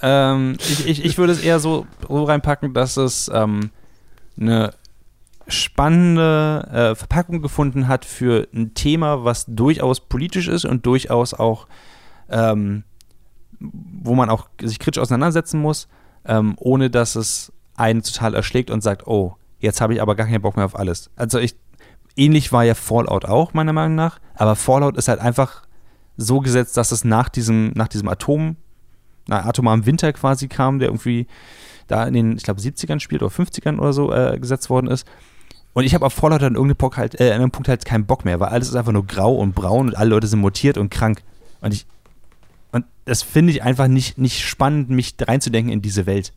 ähm, ich, ich, ich würde es eher so, reinpacken, dass es ähm, eine spannende äh, Verpackung gefunden hat für ein Thema, was durchaus politisch ist und durchaus auch, ähm, wo man auch sich kritisch auseinandersetzen muss, ähm, ohne dass es einen total erschlägt und sagt, oh, jetzt habe ich aber gar keinen Bock mehr auf alles. Also ich, ähnlich war ja Fallout auch, meiner Meinung nach, aber Fallout ist halt einfach so gesetzt, dass es nach diesem, nach diesem Atom, na, atomaren Winter quasi kam, der irgendwie da in den, ich glaube, 70ern spielt oder 50ern oder so äh, gesetzt worden ist. Und ich habe auf Fallout an irgendeinem Punkt, halt, äh, an Punkt halt keinen Bock mehr, weil alles ist einfach nur grau und braun und alle Leute sind mutiert und krank. Und ich, das finde ich einfach nicht, nicht spannend, mich reinzudenken in diese Welt.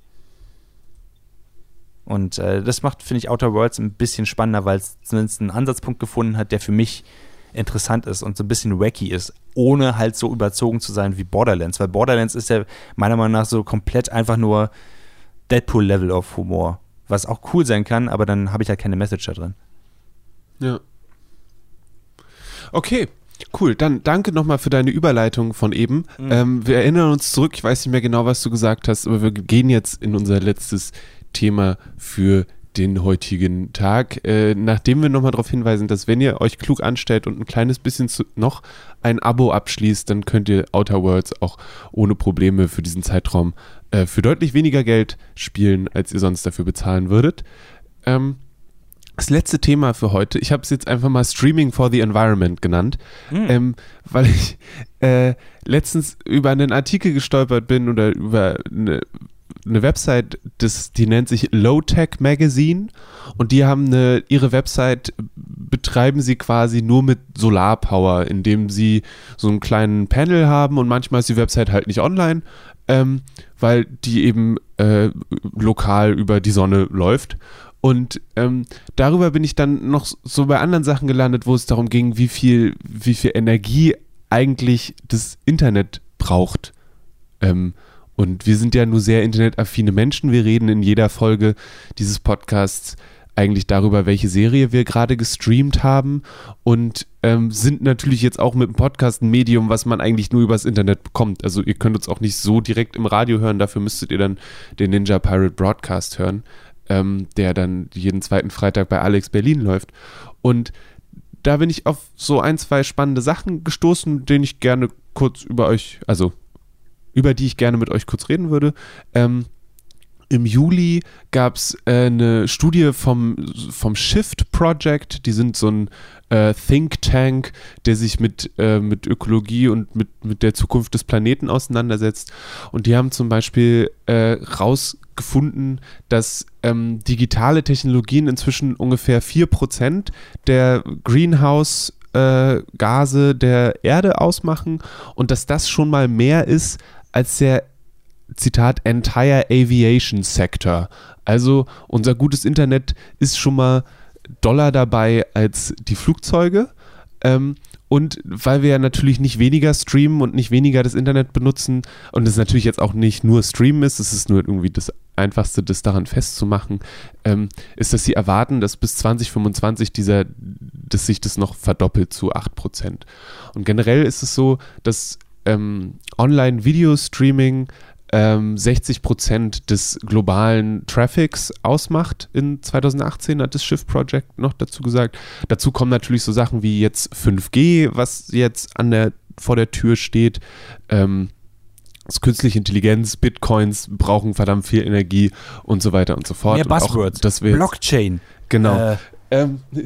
Und äh, das macht, finde ich, Outer Worlds ein bisschen spannender, weil es zumindest einen Ansatzpunkt gefunden hat, der für mich interessant ist und so ein bisschen wacky ist, ohne halt so überzogen zu sein wie Borderlands. Weil Borderlands ist ja meiner Meinung nach so komplett einfach nur Deadpool-Level of Humor. Was auch cool sein kann, aber dann habe ich halt keine Message da drin. Ja. Okay, Cool, dann danke nochmal für deine Überleitung von eben. Mhm. Ähm, wir erinnern uns zurück, ich weiß nicht mehr genau, was du gesagt hast, aber wir gehen jetzt in unser letztes Thema für den heutigen Tag, äh, nachdem wir nochmal darauf hinweisen, dass wenn ihr euch klug anstellt und ein kleines bisschen zu, noch ein Abo abschließt, dann könnt ihr Outer Worlds auch ohne Probleme für diesen Zeitraum äh, für deutlich weniger Geld spielen, als ihr sonst dafür bezahlen würdet. Ähm, das letzte Thema für heute, ich habe es jetzt einfach mal Streaming for the Environment genannt, mhm. ähm, weil ich äh, letztens über einen Artikel gestolpert bin oder über eine eine Website, das, die nennt sich Low Tech Magazine und die haben eine, ihre Website betreiben sie quasi nur mit Solarpower, indem sie so einen kleinen Panel haben und manchmal ist die Website halt nicht online, ähm, weil die eben äh, lokal über die Sonne läuft. Und ähm, darüber bin ich dann noch so bei anderen Sachen gelandet, wo es darum ging, wie viel, wie viel Energie eigentlich das Internet braucht. Ähm, und wir sind ja nur sehr internetaffine Menschen. Wir reden in jeder Folge dieses Podcasts eigentlich darüber, welche Serie wir gerade gestreamt haben und ähm, sind natürlich jetzt auch mit dem Podcast ein Medium, was man eigentlich nur übers Internet bekommt. Also ihr könnt uns auch nicht so direkt im Radio hören, dafür müsstet ihr dann den Ninja Pirate Broadcast hören, ähm, der dann jeden zweiten Freitag bei Alex Berlin läuft. Und da bin ich auf so ein, zwei spannende Sachen gestoßen, denen ich gerne kurz über euch, also über die ich gerne mit euch kurz reden würde. Ähm, im Juli gab es äh, eine Studie vom, vom Shift Project. Die sind so ein äh, Think Tank, der sich mit, äh, mit Ökologie und mit, mit der Zukunft des Planeten auseinandersetzt. Und die haben zum Beispiel äh, rausgefunden, dass ähm, digitale Technologien inzwischen ungefähr 4% der Greenhouse äh, Gase der Erde ausmachen und dass das schon mal mehr ist als der Zitat Entire Aviation Sector. Also unser gutes Internet ist schon mal Dollar dabei als die Flugzeuge. Ähm, und weil wir ja natürlich nicht weniger streamen und nicht weniger das Internet benutzen und es natürlich jetzt auch nicht nur Streamen ist, es ist nur irgendwie das Einfachste, das daran festzumachen, ähm, ist, dass sie erwarten, dass bis 2025 dieser, dass sich das noch verdoppelt zu 8%. Und generell ist es so, dass ähm, Online-Video-Streaming ähm, 60 Prozent des globalen Traffics ausmacht in 2018, hat das Shift Project noch dazu gesagt. Dazu kommen natürlich so Sachen wie jetzt 5G, was jetzt an der, vor der Tür steht. Ähm, künstliche Intelligenz, Bitcoins brauchen verdammt viel Energie und so weiter und so fort. Mehr Buzzwords. Auch, Blockchain. Genau. Äh. Ähm.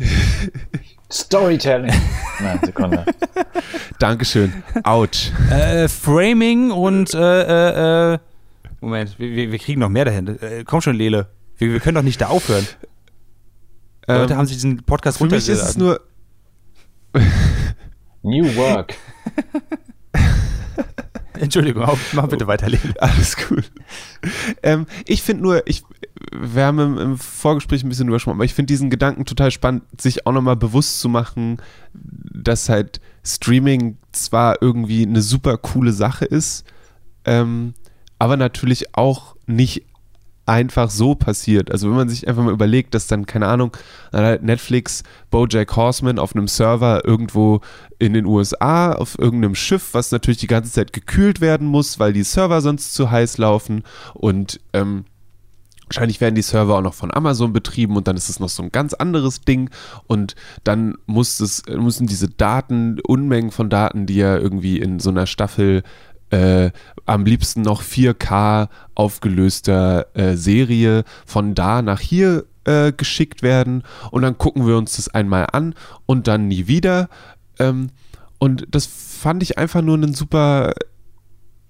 Storytelling. Nein, Sekunde. Dankeschön. Autsch. Äh, Framing und äh, äh, äh Moment, wir, wir, kriegen noch mehr dahin. Äh, komm schon, Lele. Wir, wir, können doch nicht da aufhören. Ähm, Leute haben sich diesen Podcast Für mich ist es nur New Work. Entschuldigung, mach bitte weiter, Lele. Alles gut. Ähm, ich finde nur, ich, wir haben im, im, Vorgespräch ein bisschen übersprochen, aber ich finde diesen Gedanken total spannend, sich auch nochmal bewusst zu machen, dass halt Streaming zwar irgendwie eine super coole Sache ist, ähm, aber natürlich auch nicht einfach so passiert. Also wenn man sich einfach mal überlegt, dass dann, keine Ahnung, Netflix Bojack Horseman auf einem Server irgendwo in den USA auf irgendeinem Schiff, was natürlich die ganze Zeit gekühlt werden muss, weil die Server sonst zu heiß laufen und ähm, Wahrscheinlich werden die Server auch noch von Amazon betrieben und dann ist es noch so ein ganz anderes Ding und dann muss es, müssen diese Daten, Unmengen von Daten, die ja irgendwie in so einer Staffel äh, am liebsten noch 4K aufgelöster äh, Serie von da nach hier äh, geschickt werden und dann gucken wir uns das einmal an und dann nie wieder. Ähm, und das fand ich einfach nur einen super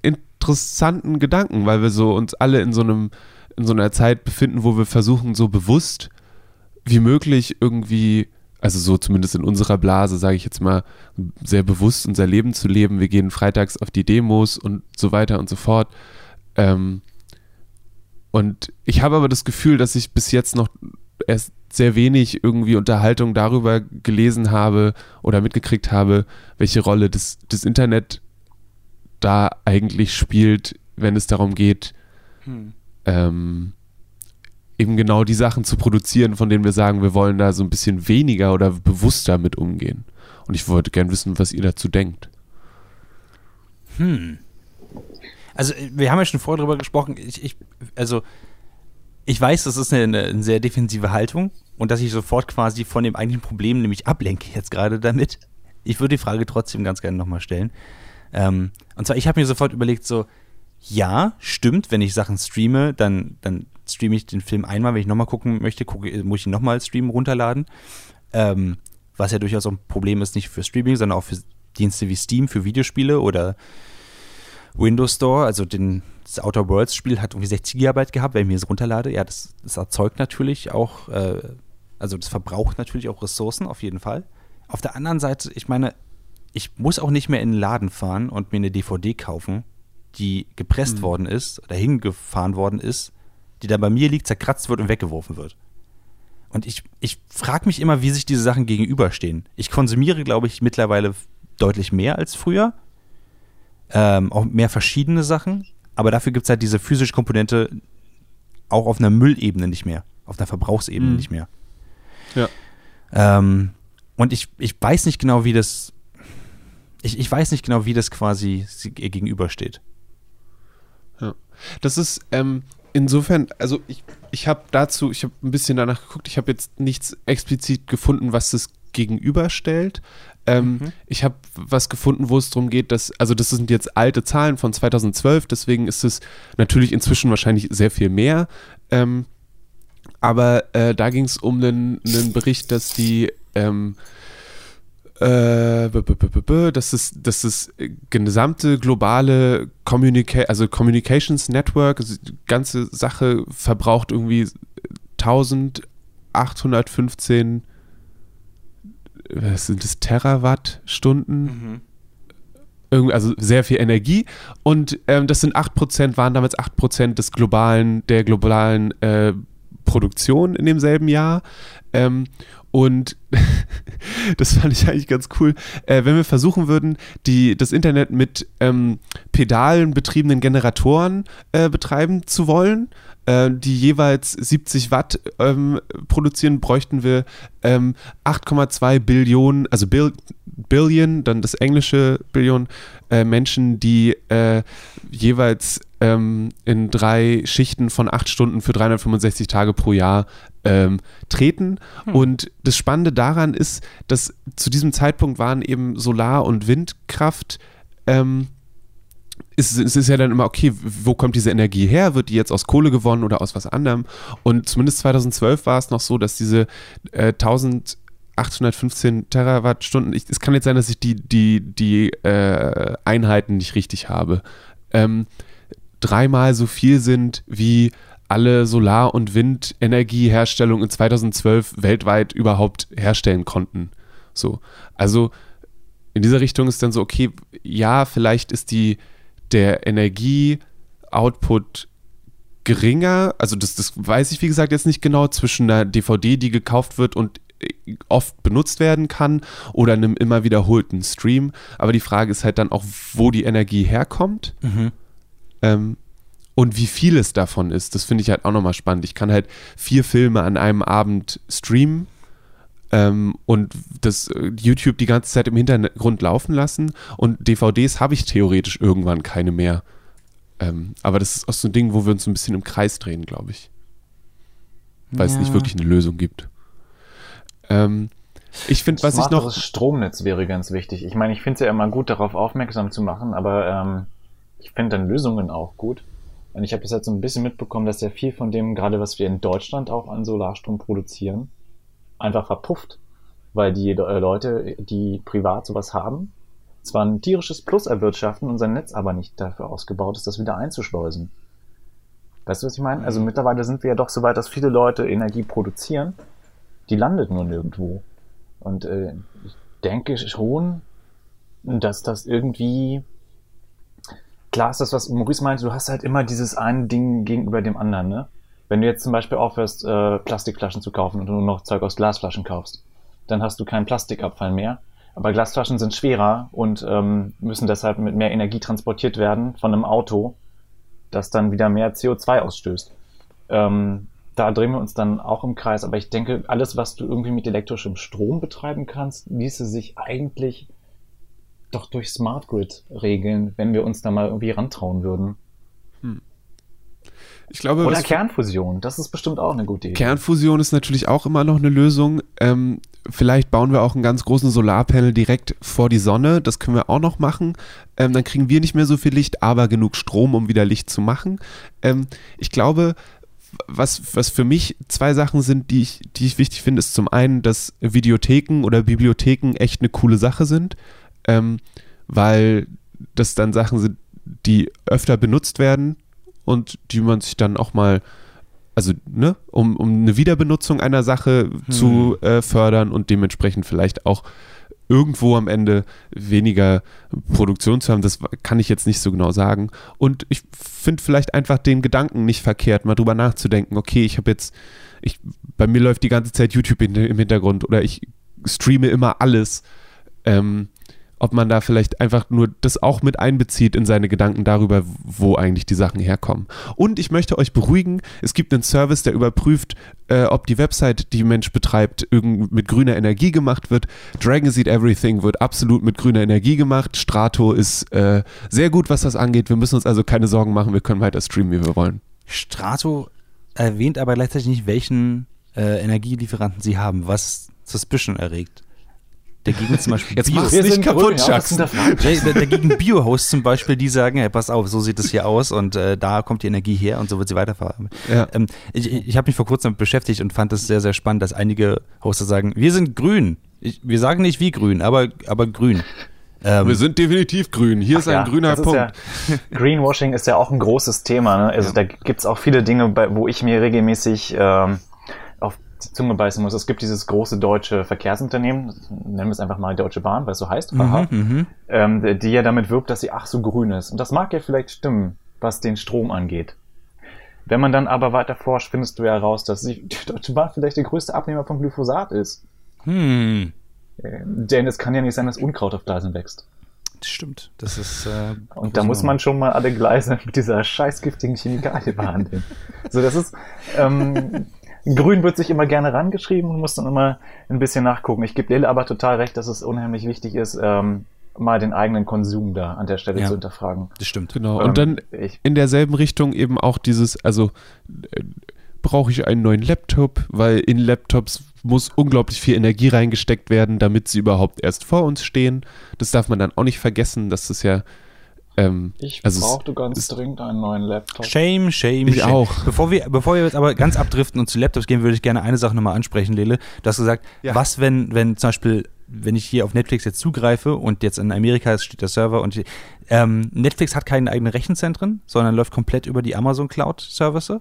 interessanten Gedanken, weil wir so uns alle in so einem in so einer Zeit befinden, wo wir versuchen, so bewusst wie möglich irgendwie, also so zumindest in unserer Blase, sage ich jetzt mal, sehr bewusst unser Leben zu leben. Wir gehen freitags auf die Demos und so weiter und so fort. Ähm, und ich habe aber das Gefühl, dass ich bis jetzt noch erst sehr wenig irgendwie Unterhaltung darüber gelesen habe oder mitgekriegt habe, welche Rolle das, das Internet da eigentlich spielt, wenn es darum geht, hm ähm, eben genau die Sachen zu produzieren, von denen wir sagen, wir wollen da so ein bisschen weniger oder bewusster mit umgehen. Und ich wollte gern wissen, was ihr dazu denkt. Hm. Also, wir haben ja schon vorher darüber gesprochen. Ich, ich, also, ich weiß, das ist eine, eine, sehr defensive Haltung und dass ich sofort quasi von dem eigentlichen Problem nämlich ablenke jetzt gerade damit. Ich würde die Frage trotzdem ganz gerne nochmal stellen. Ähm, und zwar, ich habe mir sofort überlegt, so, ja, stimmt, wenn ich Sachen streame, dann, dann streame ich den Film einmal, wenn ich nochmal gucken möchte, gucke, muss ich ihn nochmal streamen, runterladen. Ähm, was ja durchaus ein Problem ist, nicht für Streaming, sondern auch für Dienste wie Steam, für Videospiele oder Windows Store, also den, das Outer Worlds Spiel hat irgendwie 60 GB gehabt, wenn ich mir das runterlade. Ja, das, das erzeugt natürlich auch, äh, also das verbraucht natürlich auch Ressourcen, auf jeden Fall. Auf der anderen Seite, ich meine, ich muss auch nicht mehr in den Laden fahren und mir eine DVD kaufen, die gepresst mhm. worden ist oder hingefahren worden ist, die dann bei mir liegt, zerkratzt wird und weggeworfen wird. Und ich, ich frage mich immer, wie sich diese Sachen gegenüberstehen. Ich konsumiere, glaube ich, mittlerweile deutlich mehr als früher. Ähm, auch mehr verschiedene Sachen. Aber dafür gibt es halt diese physische Komponente auch auf einer Müllebene nicht mehr. Auf einer Verbrauchsebene mhm. nicht mehr. Ja. Ähm, und ich, ich weiß nicht genau, wie das. Ich, ich weiß nicht genau, wie das quasi gegenübersteht. Das ist ähm, insofern, also ich, ich habe dazu, ich habe ein bisschen danach geguckt, ich habe jetzt nichts explizit gefunden, was das gegenüberstellt. Ähm, mhm. Ich habe was gefunden, wo es darum geht, dass, also das sind jetzt alte Zahlen von 2012, deswegen ist es natürlich inzwischen wahrscheinlich sehr viel mehr. Ähm, aber äh, da ging es um einen, einen, Bericht, dass die ähm, äh, es, dass das gesamte globale Communica also Communications Network, also die ganze Sache verbraucht irgendwie 1815 was sind das, Terawattstunden? Mhm also sehr viel Energie. Und ähm, das sind 8%, waren damals 8% des globalen, der globalen äh, Produktion in demselben Jahr. Ähm, und das fand ich eigentlich ganz cool. Äh, wenn wir versuchen würden, die, das Internet mit ähm, Pedalen betriebenen Generatoren äh, betreiben zu wollen, äh, die jeweils 70 Watt ähm, produzieren, bräuchten wir ähm, 8,2 Billionen, also Bill, Billion, dann das englische Billion, äh, Menschen, die äh, jeweils ähm, in drei Schichten von acht Stunden für 365 Tage pro Jahr ähm, treten. Hm. Und das Spannende daran ist, dass zu diesem Zeitpunkt waren eben Solar- und Windkraft ähm, es, es, ist ja dann immer, okay, wo kommt diese Energie her? Wird die jetzt aus Kohle gewonnen oder aus was anderem? Und zumindest 2012 war es noch so, dass diese äh, 1815 Terawattstunden, ich, es kann jetzt sein, dass ich die, die, die äh, Einheiten nicht richtig habe, ähm, dreimal so viel sind wie alle Solar- und Windenergieherstellung in 2012 weltweit überhaupt herstellen konnten. So, also in dieser Richtung ist dann so, okay, ja, vielleicht ist die der Energieoutput geringer, also das, das weiß ich wie gesagt jetzt nicht genau, zwischen einer DVD, die gekauft wird und oft benutzt werden kann oder einem immer wiederholten Stream. Aber die Frage ist halt dann auch, wo die Energie herkommt. Mhm. Ähm, und wie viel es davon ist, das finde ich halt auch nochmal spannend. Ich kann halt vier Filme an einem Abend streamen ähm, und das äh, YouTube die ganze Zeit im Hintergrund laufen lassen und DVDs habe ich theoretisch irgendwann keine mehr. Ähm, aber das ist auch so ein Ding, wo wir uns ein bisschen im Kreis drehen, glaube ich. Weil ja. es nicht wirklich eine Lösung gibt. Ähm, ich finde, was ich noch. Stromnetz wäre ganz wichtig. Ich meine, ich finde es ja immer gut, darauf aufmerksam zu machen, aber ähm, ich finde dann Lösungen auch gut. Und ich habe das jetzt so ein bisschen mitbekommen, dass ja viel von dem, gerade was wir in Deutschland auch an Solarstrom produzieren, einfach verpufft. Weil die äh, Leute, die privat sowas haben, zwar ein tierisches Plus erwirtschaften, unser Netz aber nicht dafür ausgebaut ist, das wieder einzuschleusen. Weißt du, was ich meine? Also mhm. mittlerweile sind wir ja doch so weit, dass viele Leute Energie produzieren, die landet nur nirgendwo. Und äh, ich denke schon, dass das irgendwie klar ist das, was Maurice meinte, du hast halt immer dieses eine Ding gegenüber dem anderen, ne? Wenn du jetzt zum Beispiel aufhörst, äh, Plastikflaschen zu kaufen und nur noch Zeug aus Glasflaschen kaufst, dann hast du keinen Plastikabfall mehr. Aber Glasflaschen sind schwerer und ähm, müssen deshalb mit mehr Energie transportiert werden von einem Auto, das dann wieder mehr CO2 ausstößt. Ähm, da drehen wir uns dann auch im Kreis. Aber ich denke, alles, was du irgendwie mit elektrischem Strom betreiben kannst, ließe sich eigentlich doch durch Smart Grid regeln, wenn wir uns da mal irgendwie rantrauen würden. Hm. Ich glaube, Oder Kernfusion, das ist bestimmt auch eine gute Idee. Kernfusion ist natürlich auch immer noch eine Lösung. Ähm, vielleicht bauen wir auch einen ganz großen Solarpanel direkt vor die Sonne. Das können wir auch noch machen. Ähm, dann kriegen wir nicht mehr so viel Licht, aber genug Strom, um wieder Licht zu machen. Ähm, ich glaube, was, was für mich zwei Sachen sind, die ich, die ich wichtig finde, ist zum einen, dass Videotheken oder Bibliotheken echt eine coole Sache sind ähm, weil das dann Sachen sind, die öfter benutzt werden und die man sich dann auch mal, also ne, um, um eine Wiederbenutzung einer Sache hm. zu äh, fördern und dementsprechend vielleicht auch irgendwo am Ende weniger Produktion zu haben, das kann ich jetzt nicht so genau sagen. Und ich finde vielleicht einfach den Gedanken nicht verkehrt, mal drüber nachzudenken, okay, ich habe jetzt, ich, bei mir läuft die ganze Zeit YouTube in, im Hintergrund oder ich streame immer alles. Ähm, ob man da vielleicht einfach nur das auch mit einbezieht in seine Gedanken darüber, wo eigentlich die Sachen herkommen. Und ich möchte euch beruhigen, es gibt einen Service, der überprüft, äh, ob die Website, die Mensch betreibt, mit grüner Energie gemacht wird. Dragon Seed Everything wird absolut mit grüner Energie gemacht. Strato ist äh, sehr gut, was das angeht. Wir müssen uns also keine Sorgen machen, wir können weiter streamen, wie wir wollen. Strato erwähnt aber gleichzeitig nicht, welchen äh, Energielieferanten sie haben, was Suspicion erregt. Dagegen zum Beispiel Jetzt machst du nicht kaputt, Schatz. dagegen Biohosts zum Beispiel, die sagen, hey, pass auf, so sieht es hier aus und äh, da kommt die Energie her und so wird sie weiterfahren. Ja. Ähm, ich ich habe mich vor kurzem damit beschäftigt und fand es sehr, sehr spannend, dass einige Hosts sagen, wir sind grün. Ich, wir sagen nicht wie grün, aber, aber grün. Ähm, wir sind definitiv grün. Hier ist ein ja, grüner Punkt. Ja, Greenwashing ist ja auch ein großes Thema. Ne? Also da gibt es auch viele Dinge, bei, wo ich mir regelmäßig ähm, die Zunge beißen muss. Es gibt dieses große deutsche Verkehrsunternehmen, nennen wir es einfach mal Deutsche Bahn, weil es so heißt, mhm, mhm, ähm, die ja damit wirbt, dass sie ach so grün ist. Und das mag ja vielleicht stimmen, was den Strom angeht. Wenn man dann aber weiter forscht, findest du ja heraus, dass die Deutsche Bahn vielleicht der größte Abnehmer von Glyphosat ist. Hm. Äh, denn es kann ja nicht sein, dass Unkraut auf Gleisen wächst. Das stimmt. Das ist. Äh, und da muss man schon mal alle Gleise mit dieser scheißgiftigen Chemikalie behandeln. so, das ist. Ähm, Grün wird sich immer gerne rangeschrieben und muss dann immer ein bisschen nachgucken. Ich gebe Lele aber total recht, dass es unheimlich wichtig ist, ähm, mal den eigenen Konsum da an der Stelle ja, zu hinterfragen. Das stimmt. Genau. Ähm, und dann in derselben Richtung eben auch dieses, also äh, brauche ich einen neuen Laptop, weil in Laptops muss unglaublich viel Energie reingesteckt werden, damit sie überhaupt erst vor uns stehen. Das darf man dann auch nicht vergessen, dass das ja. Ähm, ich also brauchte ganz dringend einen neuen Laptop. Shame, shame, ich shame. auch. Bevor wir, bevor wir jetzt aber ganz abdriften und zu Laptops gehen, würde ich gerne eine Sache nochmal ansprechen, Lele. Du hast gesagt, ja. was, wenn, wenn zum Beispiel, wenn ich hier auf Netflix jetzt zugreife und jetzt in Amerika steht der Server und ähm, Netflix hat keine eigenen Rechenzentren, sondern läuft komplett über die Amazon Cloud Services.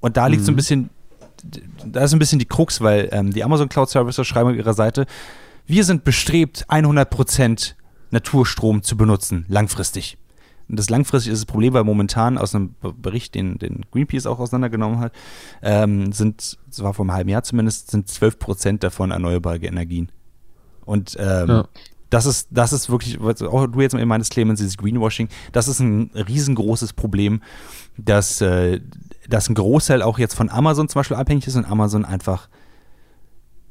Und da liegt mhm. so ein mhm. bisschen da ist ein bisschen die Krux, weil ähm, die Amazon Cloud Services schreiben auf ihrer Seite, wir sind bestrebt, 100% Naturstrom zu benutzen, langfristig. Und das langfristig ist das Problem, weil momentan aus einem Bericht, den, den Greenpeace auch auseinandergenommen hat, ähm, sind, das war vor einem halben Jahr zumindest, sind 12% davon erneuerbare Energien. Und ähm, ja. das ist, das ist wirklich, auch du jetzt mal meines Clemens, dieses Greenwashing, das ist ein riesengroßes Problem, dass äh, dass ein Großteil auch jetzt von Amazon zum Beispiel abhängig ist und Amazon einfach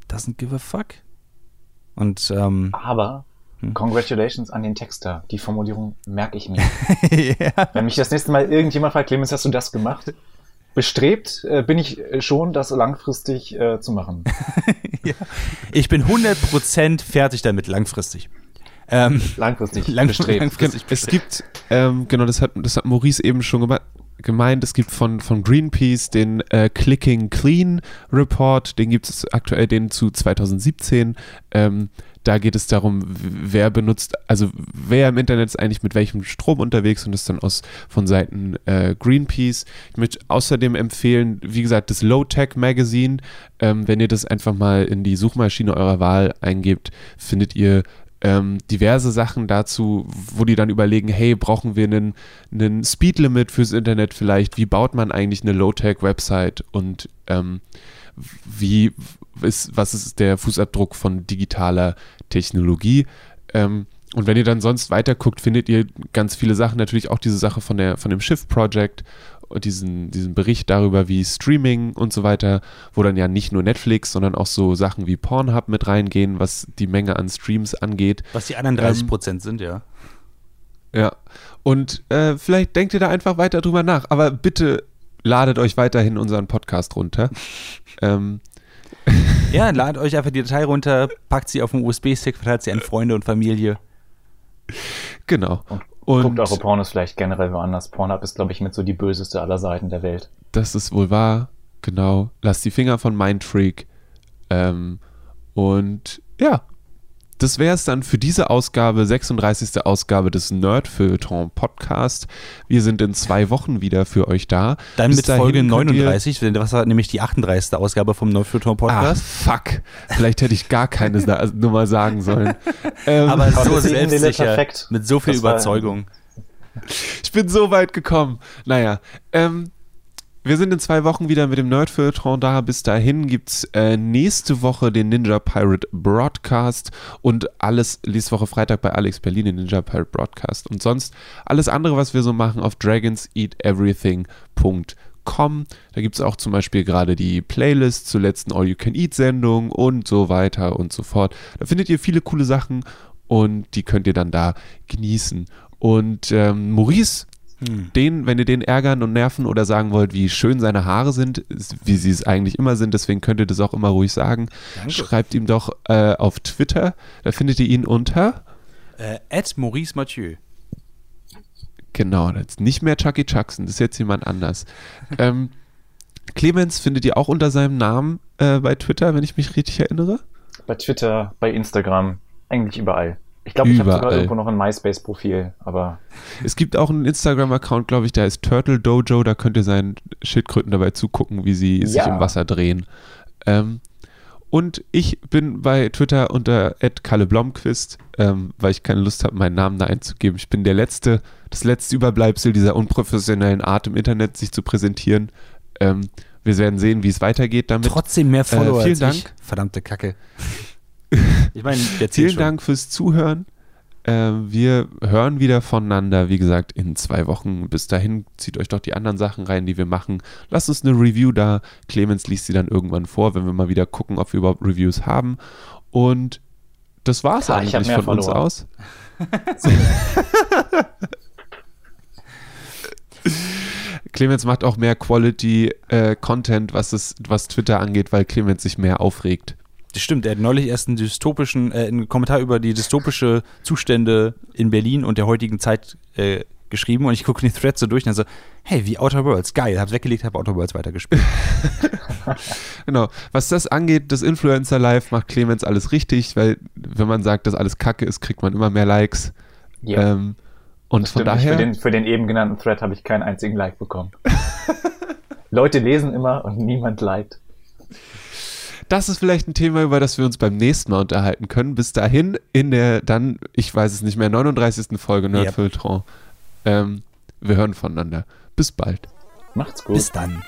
doesn't give a fuck. Und, ähm, Aber? Congratulations an den Texter. Die Formulierung merke ich mir. ja. Wenn mich das nächste Mal irgendjemand fragt, Clemens, hast du das gemacht? Bestrebt äh, bin ich schon, das langfristig äh, zu machen. ja. Ich bin 100% fertig damit, langfristig. Ähm, langfristig, langfristig bestrebt. Es gibt, ähm, genau, das hat, das hat Maurice eben schon gemacht gemeint, es gibt von, von Greenpeace den äh, Clicking Clean Report, den gibt es aktuell den zu 2017. Ähm, da geht es darum, wer benutzt, also wer im Internet ist eigentlich mit welchem Strom unterwegs und das dann aus von Seiten äh, Greenpeace. Ich möchte außerdem empfehlen, wie gesagt, das Low-Tech Magazine. Ähm, wenn ihr das einfach mal in die Suchmaschine eurer Wahl eingebt, findet ihr ähm, diverse Sachen dazu, wo die dann überlegen, hey, brauchen wir einen, einen Speed-Limit fürs Internet vielleicht? Wie baut man eigentlich eine Low-Tech-Website? Und ähm, wie ist, was ist der Fußabdruck von digitaler Technologie? Ähm, und wenn ihr dann sonst weiter guckt, findet ihr ganz viele Sachen, natürlich auch diese Sache von, der, von dem Shift Project diesen, diesen Bericht darüber, wie Streaming und so weiter, wo dann ja nicht nur Netflix, sondern auch so Sachen wie Pornhub mit reingehen, was die Menge an Streams angeht. Was die anderen 30 ähm, Prozent sind, ja. Ja. Und äh, vielleicht denkt ihr da einfach weiter drüber nach. Aber bitte ladet euch weiterhin unseren Podcast runter. ähm, ja, ladet euch einfach die Datei runter, packt sie auf den USB-Stick, verteilt sie an Freunde und Familie. Genau. Und Guckt eure Pornos vielleicht generell woanders. Pornhub ist, glaube ich, mit so die böseste aller Seiten der Welt. Das ist wohl wahr, genau. Lasst die Finger von Mindfreak. Ähm, und ja, das wäre es dann für diese Ausgabe, 36. Ausgabe des Nerdfeuilleton Podcast. Wir sind in zwei Wochen wieder für euch da. Dann Bis mit Folge 39, was war nämlich die 38. Ausgabe vom Nerdfeuilleton Podcast. Ah, fuck. Vielleicht hätte ich gar keine Nummer sagen sollen. ähm, Aber so selbstsicher, perfekt. mit so viel das Überzeugung. Ich bin so weit gekommen. Naja, ähm, wir sind in zwei Wochen wieder mit dem Nerdfiltron da. Bis dahin gibt's äh, nächste Woche den Ninja Pirate Broadcast und alles nächste Woche Freitag bei Alex Berlin den Ninja Pirate Broadcast. Und sonst alles andere, was wir so machen auf dragonseateverything.com. Da gibt es auch zum Beispiel gerade die Playlist zur letzten All-You-Can-Eat-Sendung und so weiter und so fort. Da findet ihr viele coole Sachen und die könnt ihr dann da genießen. Und ähm, Maurice hm. den, wenn ihr den ärgern und nerven oder sagen wollt, wie schön seine Haare sind, wie sie es eigentlich immer sind, deswegen könnt ihr das auch immer ruhig sagen, Danke. schreibt ihm doch äh, auf Twitter, da findet ihr ihn unter äh, Maurice Mathieu. Genau, das ist nicht mehr Chucky Chuckson, das ist jetzt jemand anders. ähm, Clemens findet ihr auch unter seinem Namen äh, bei Twitter, wenn ich mich richtig erinnere? Bei Twitter, bei Instagram, eigentlich überall. Ich glaube, ich habe sogar irgendwo noch ein MySpace-Profil, aber. Es gibt auch einen Instagram-Account, glaube ich, der ist Turtle Dojo, da könnt ihr seinen Schildkröten dabei zugucken, wie sie ja. sich im Wasser drehen. Ähm, und ich bin bei Twitter unter Kalle Blomquist, ähm, weil ich keine Lust habe, meinen Namen da einzugeben. Ich bin der letzte, das letzte Überbleibsel dieser unprofessionellen Art im Internet, sich zu präsentieren. Ähm, wir werden sehen, wie es weitergeht damit. Trotzdem mehr Follower äh, vielen Dank. Ich. Verdammte Kacke. Ich meine, vielen schon. Dank fürs Zuhören. Äh, wir hören wieder voneinander, wie gesagt, in zwei Wochen. Bis dahin zieht euch doch die anderen Sachen rein, die wir machen. Lasst uns eine Review da. Clemens liest sie dann irgendwann vor, wenn wir mal wieder gucken, ob wir überhaupt Reviews haben. Und das war's Klar, eigentlich von verloren. uns aus. Clemens macht auch mehr Quality äh, Content, was, es, was Twitter angeht, weil Clemens sich mehr aufregt. Das stimmt, er hat neulich erst einen dystopischen, äh, einen Kommentar über die dystopische Zustände in Berlin und der heutigen Zeit äh, geschrieben und ich gucke den Thread so durch und dann so, hey, wie Outer Worlds, geil, hab's weggelegt, hab Outer Worlds weitergespielt. genau, was das angeht, das Influencer Live macht Clemens alles richtig, weil wenn man sagt, dass alles Kacke ist, kriegt man immer mehr Likes. Ja. Ähm, und von daher. Für den, für den eben genannten Thread habe ich keinen einzigen Like bekommen. Leute lesen immer und niemand liked das ist vielleicht ein Thema, über das wir uns beim nächsten Mal unterhalten können. Bis dahin in der dann, ich weiß es nicht mehr, 39. Folge Nerdfiltron. Yep. Ähm, wir hören voneinander. Bis bald. Macht's gut. Bis dann.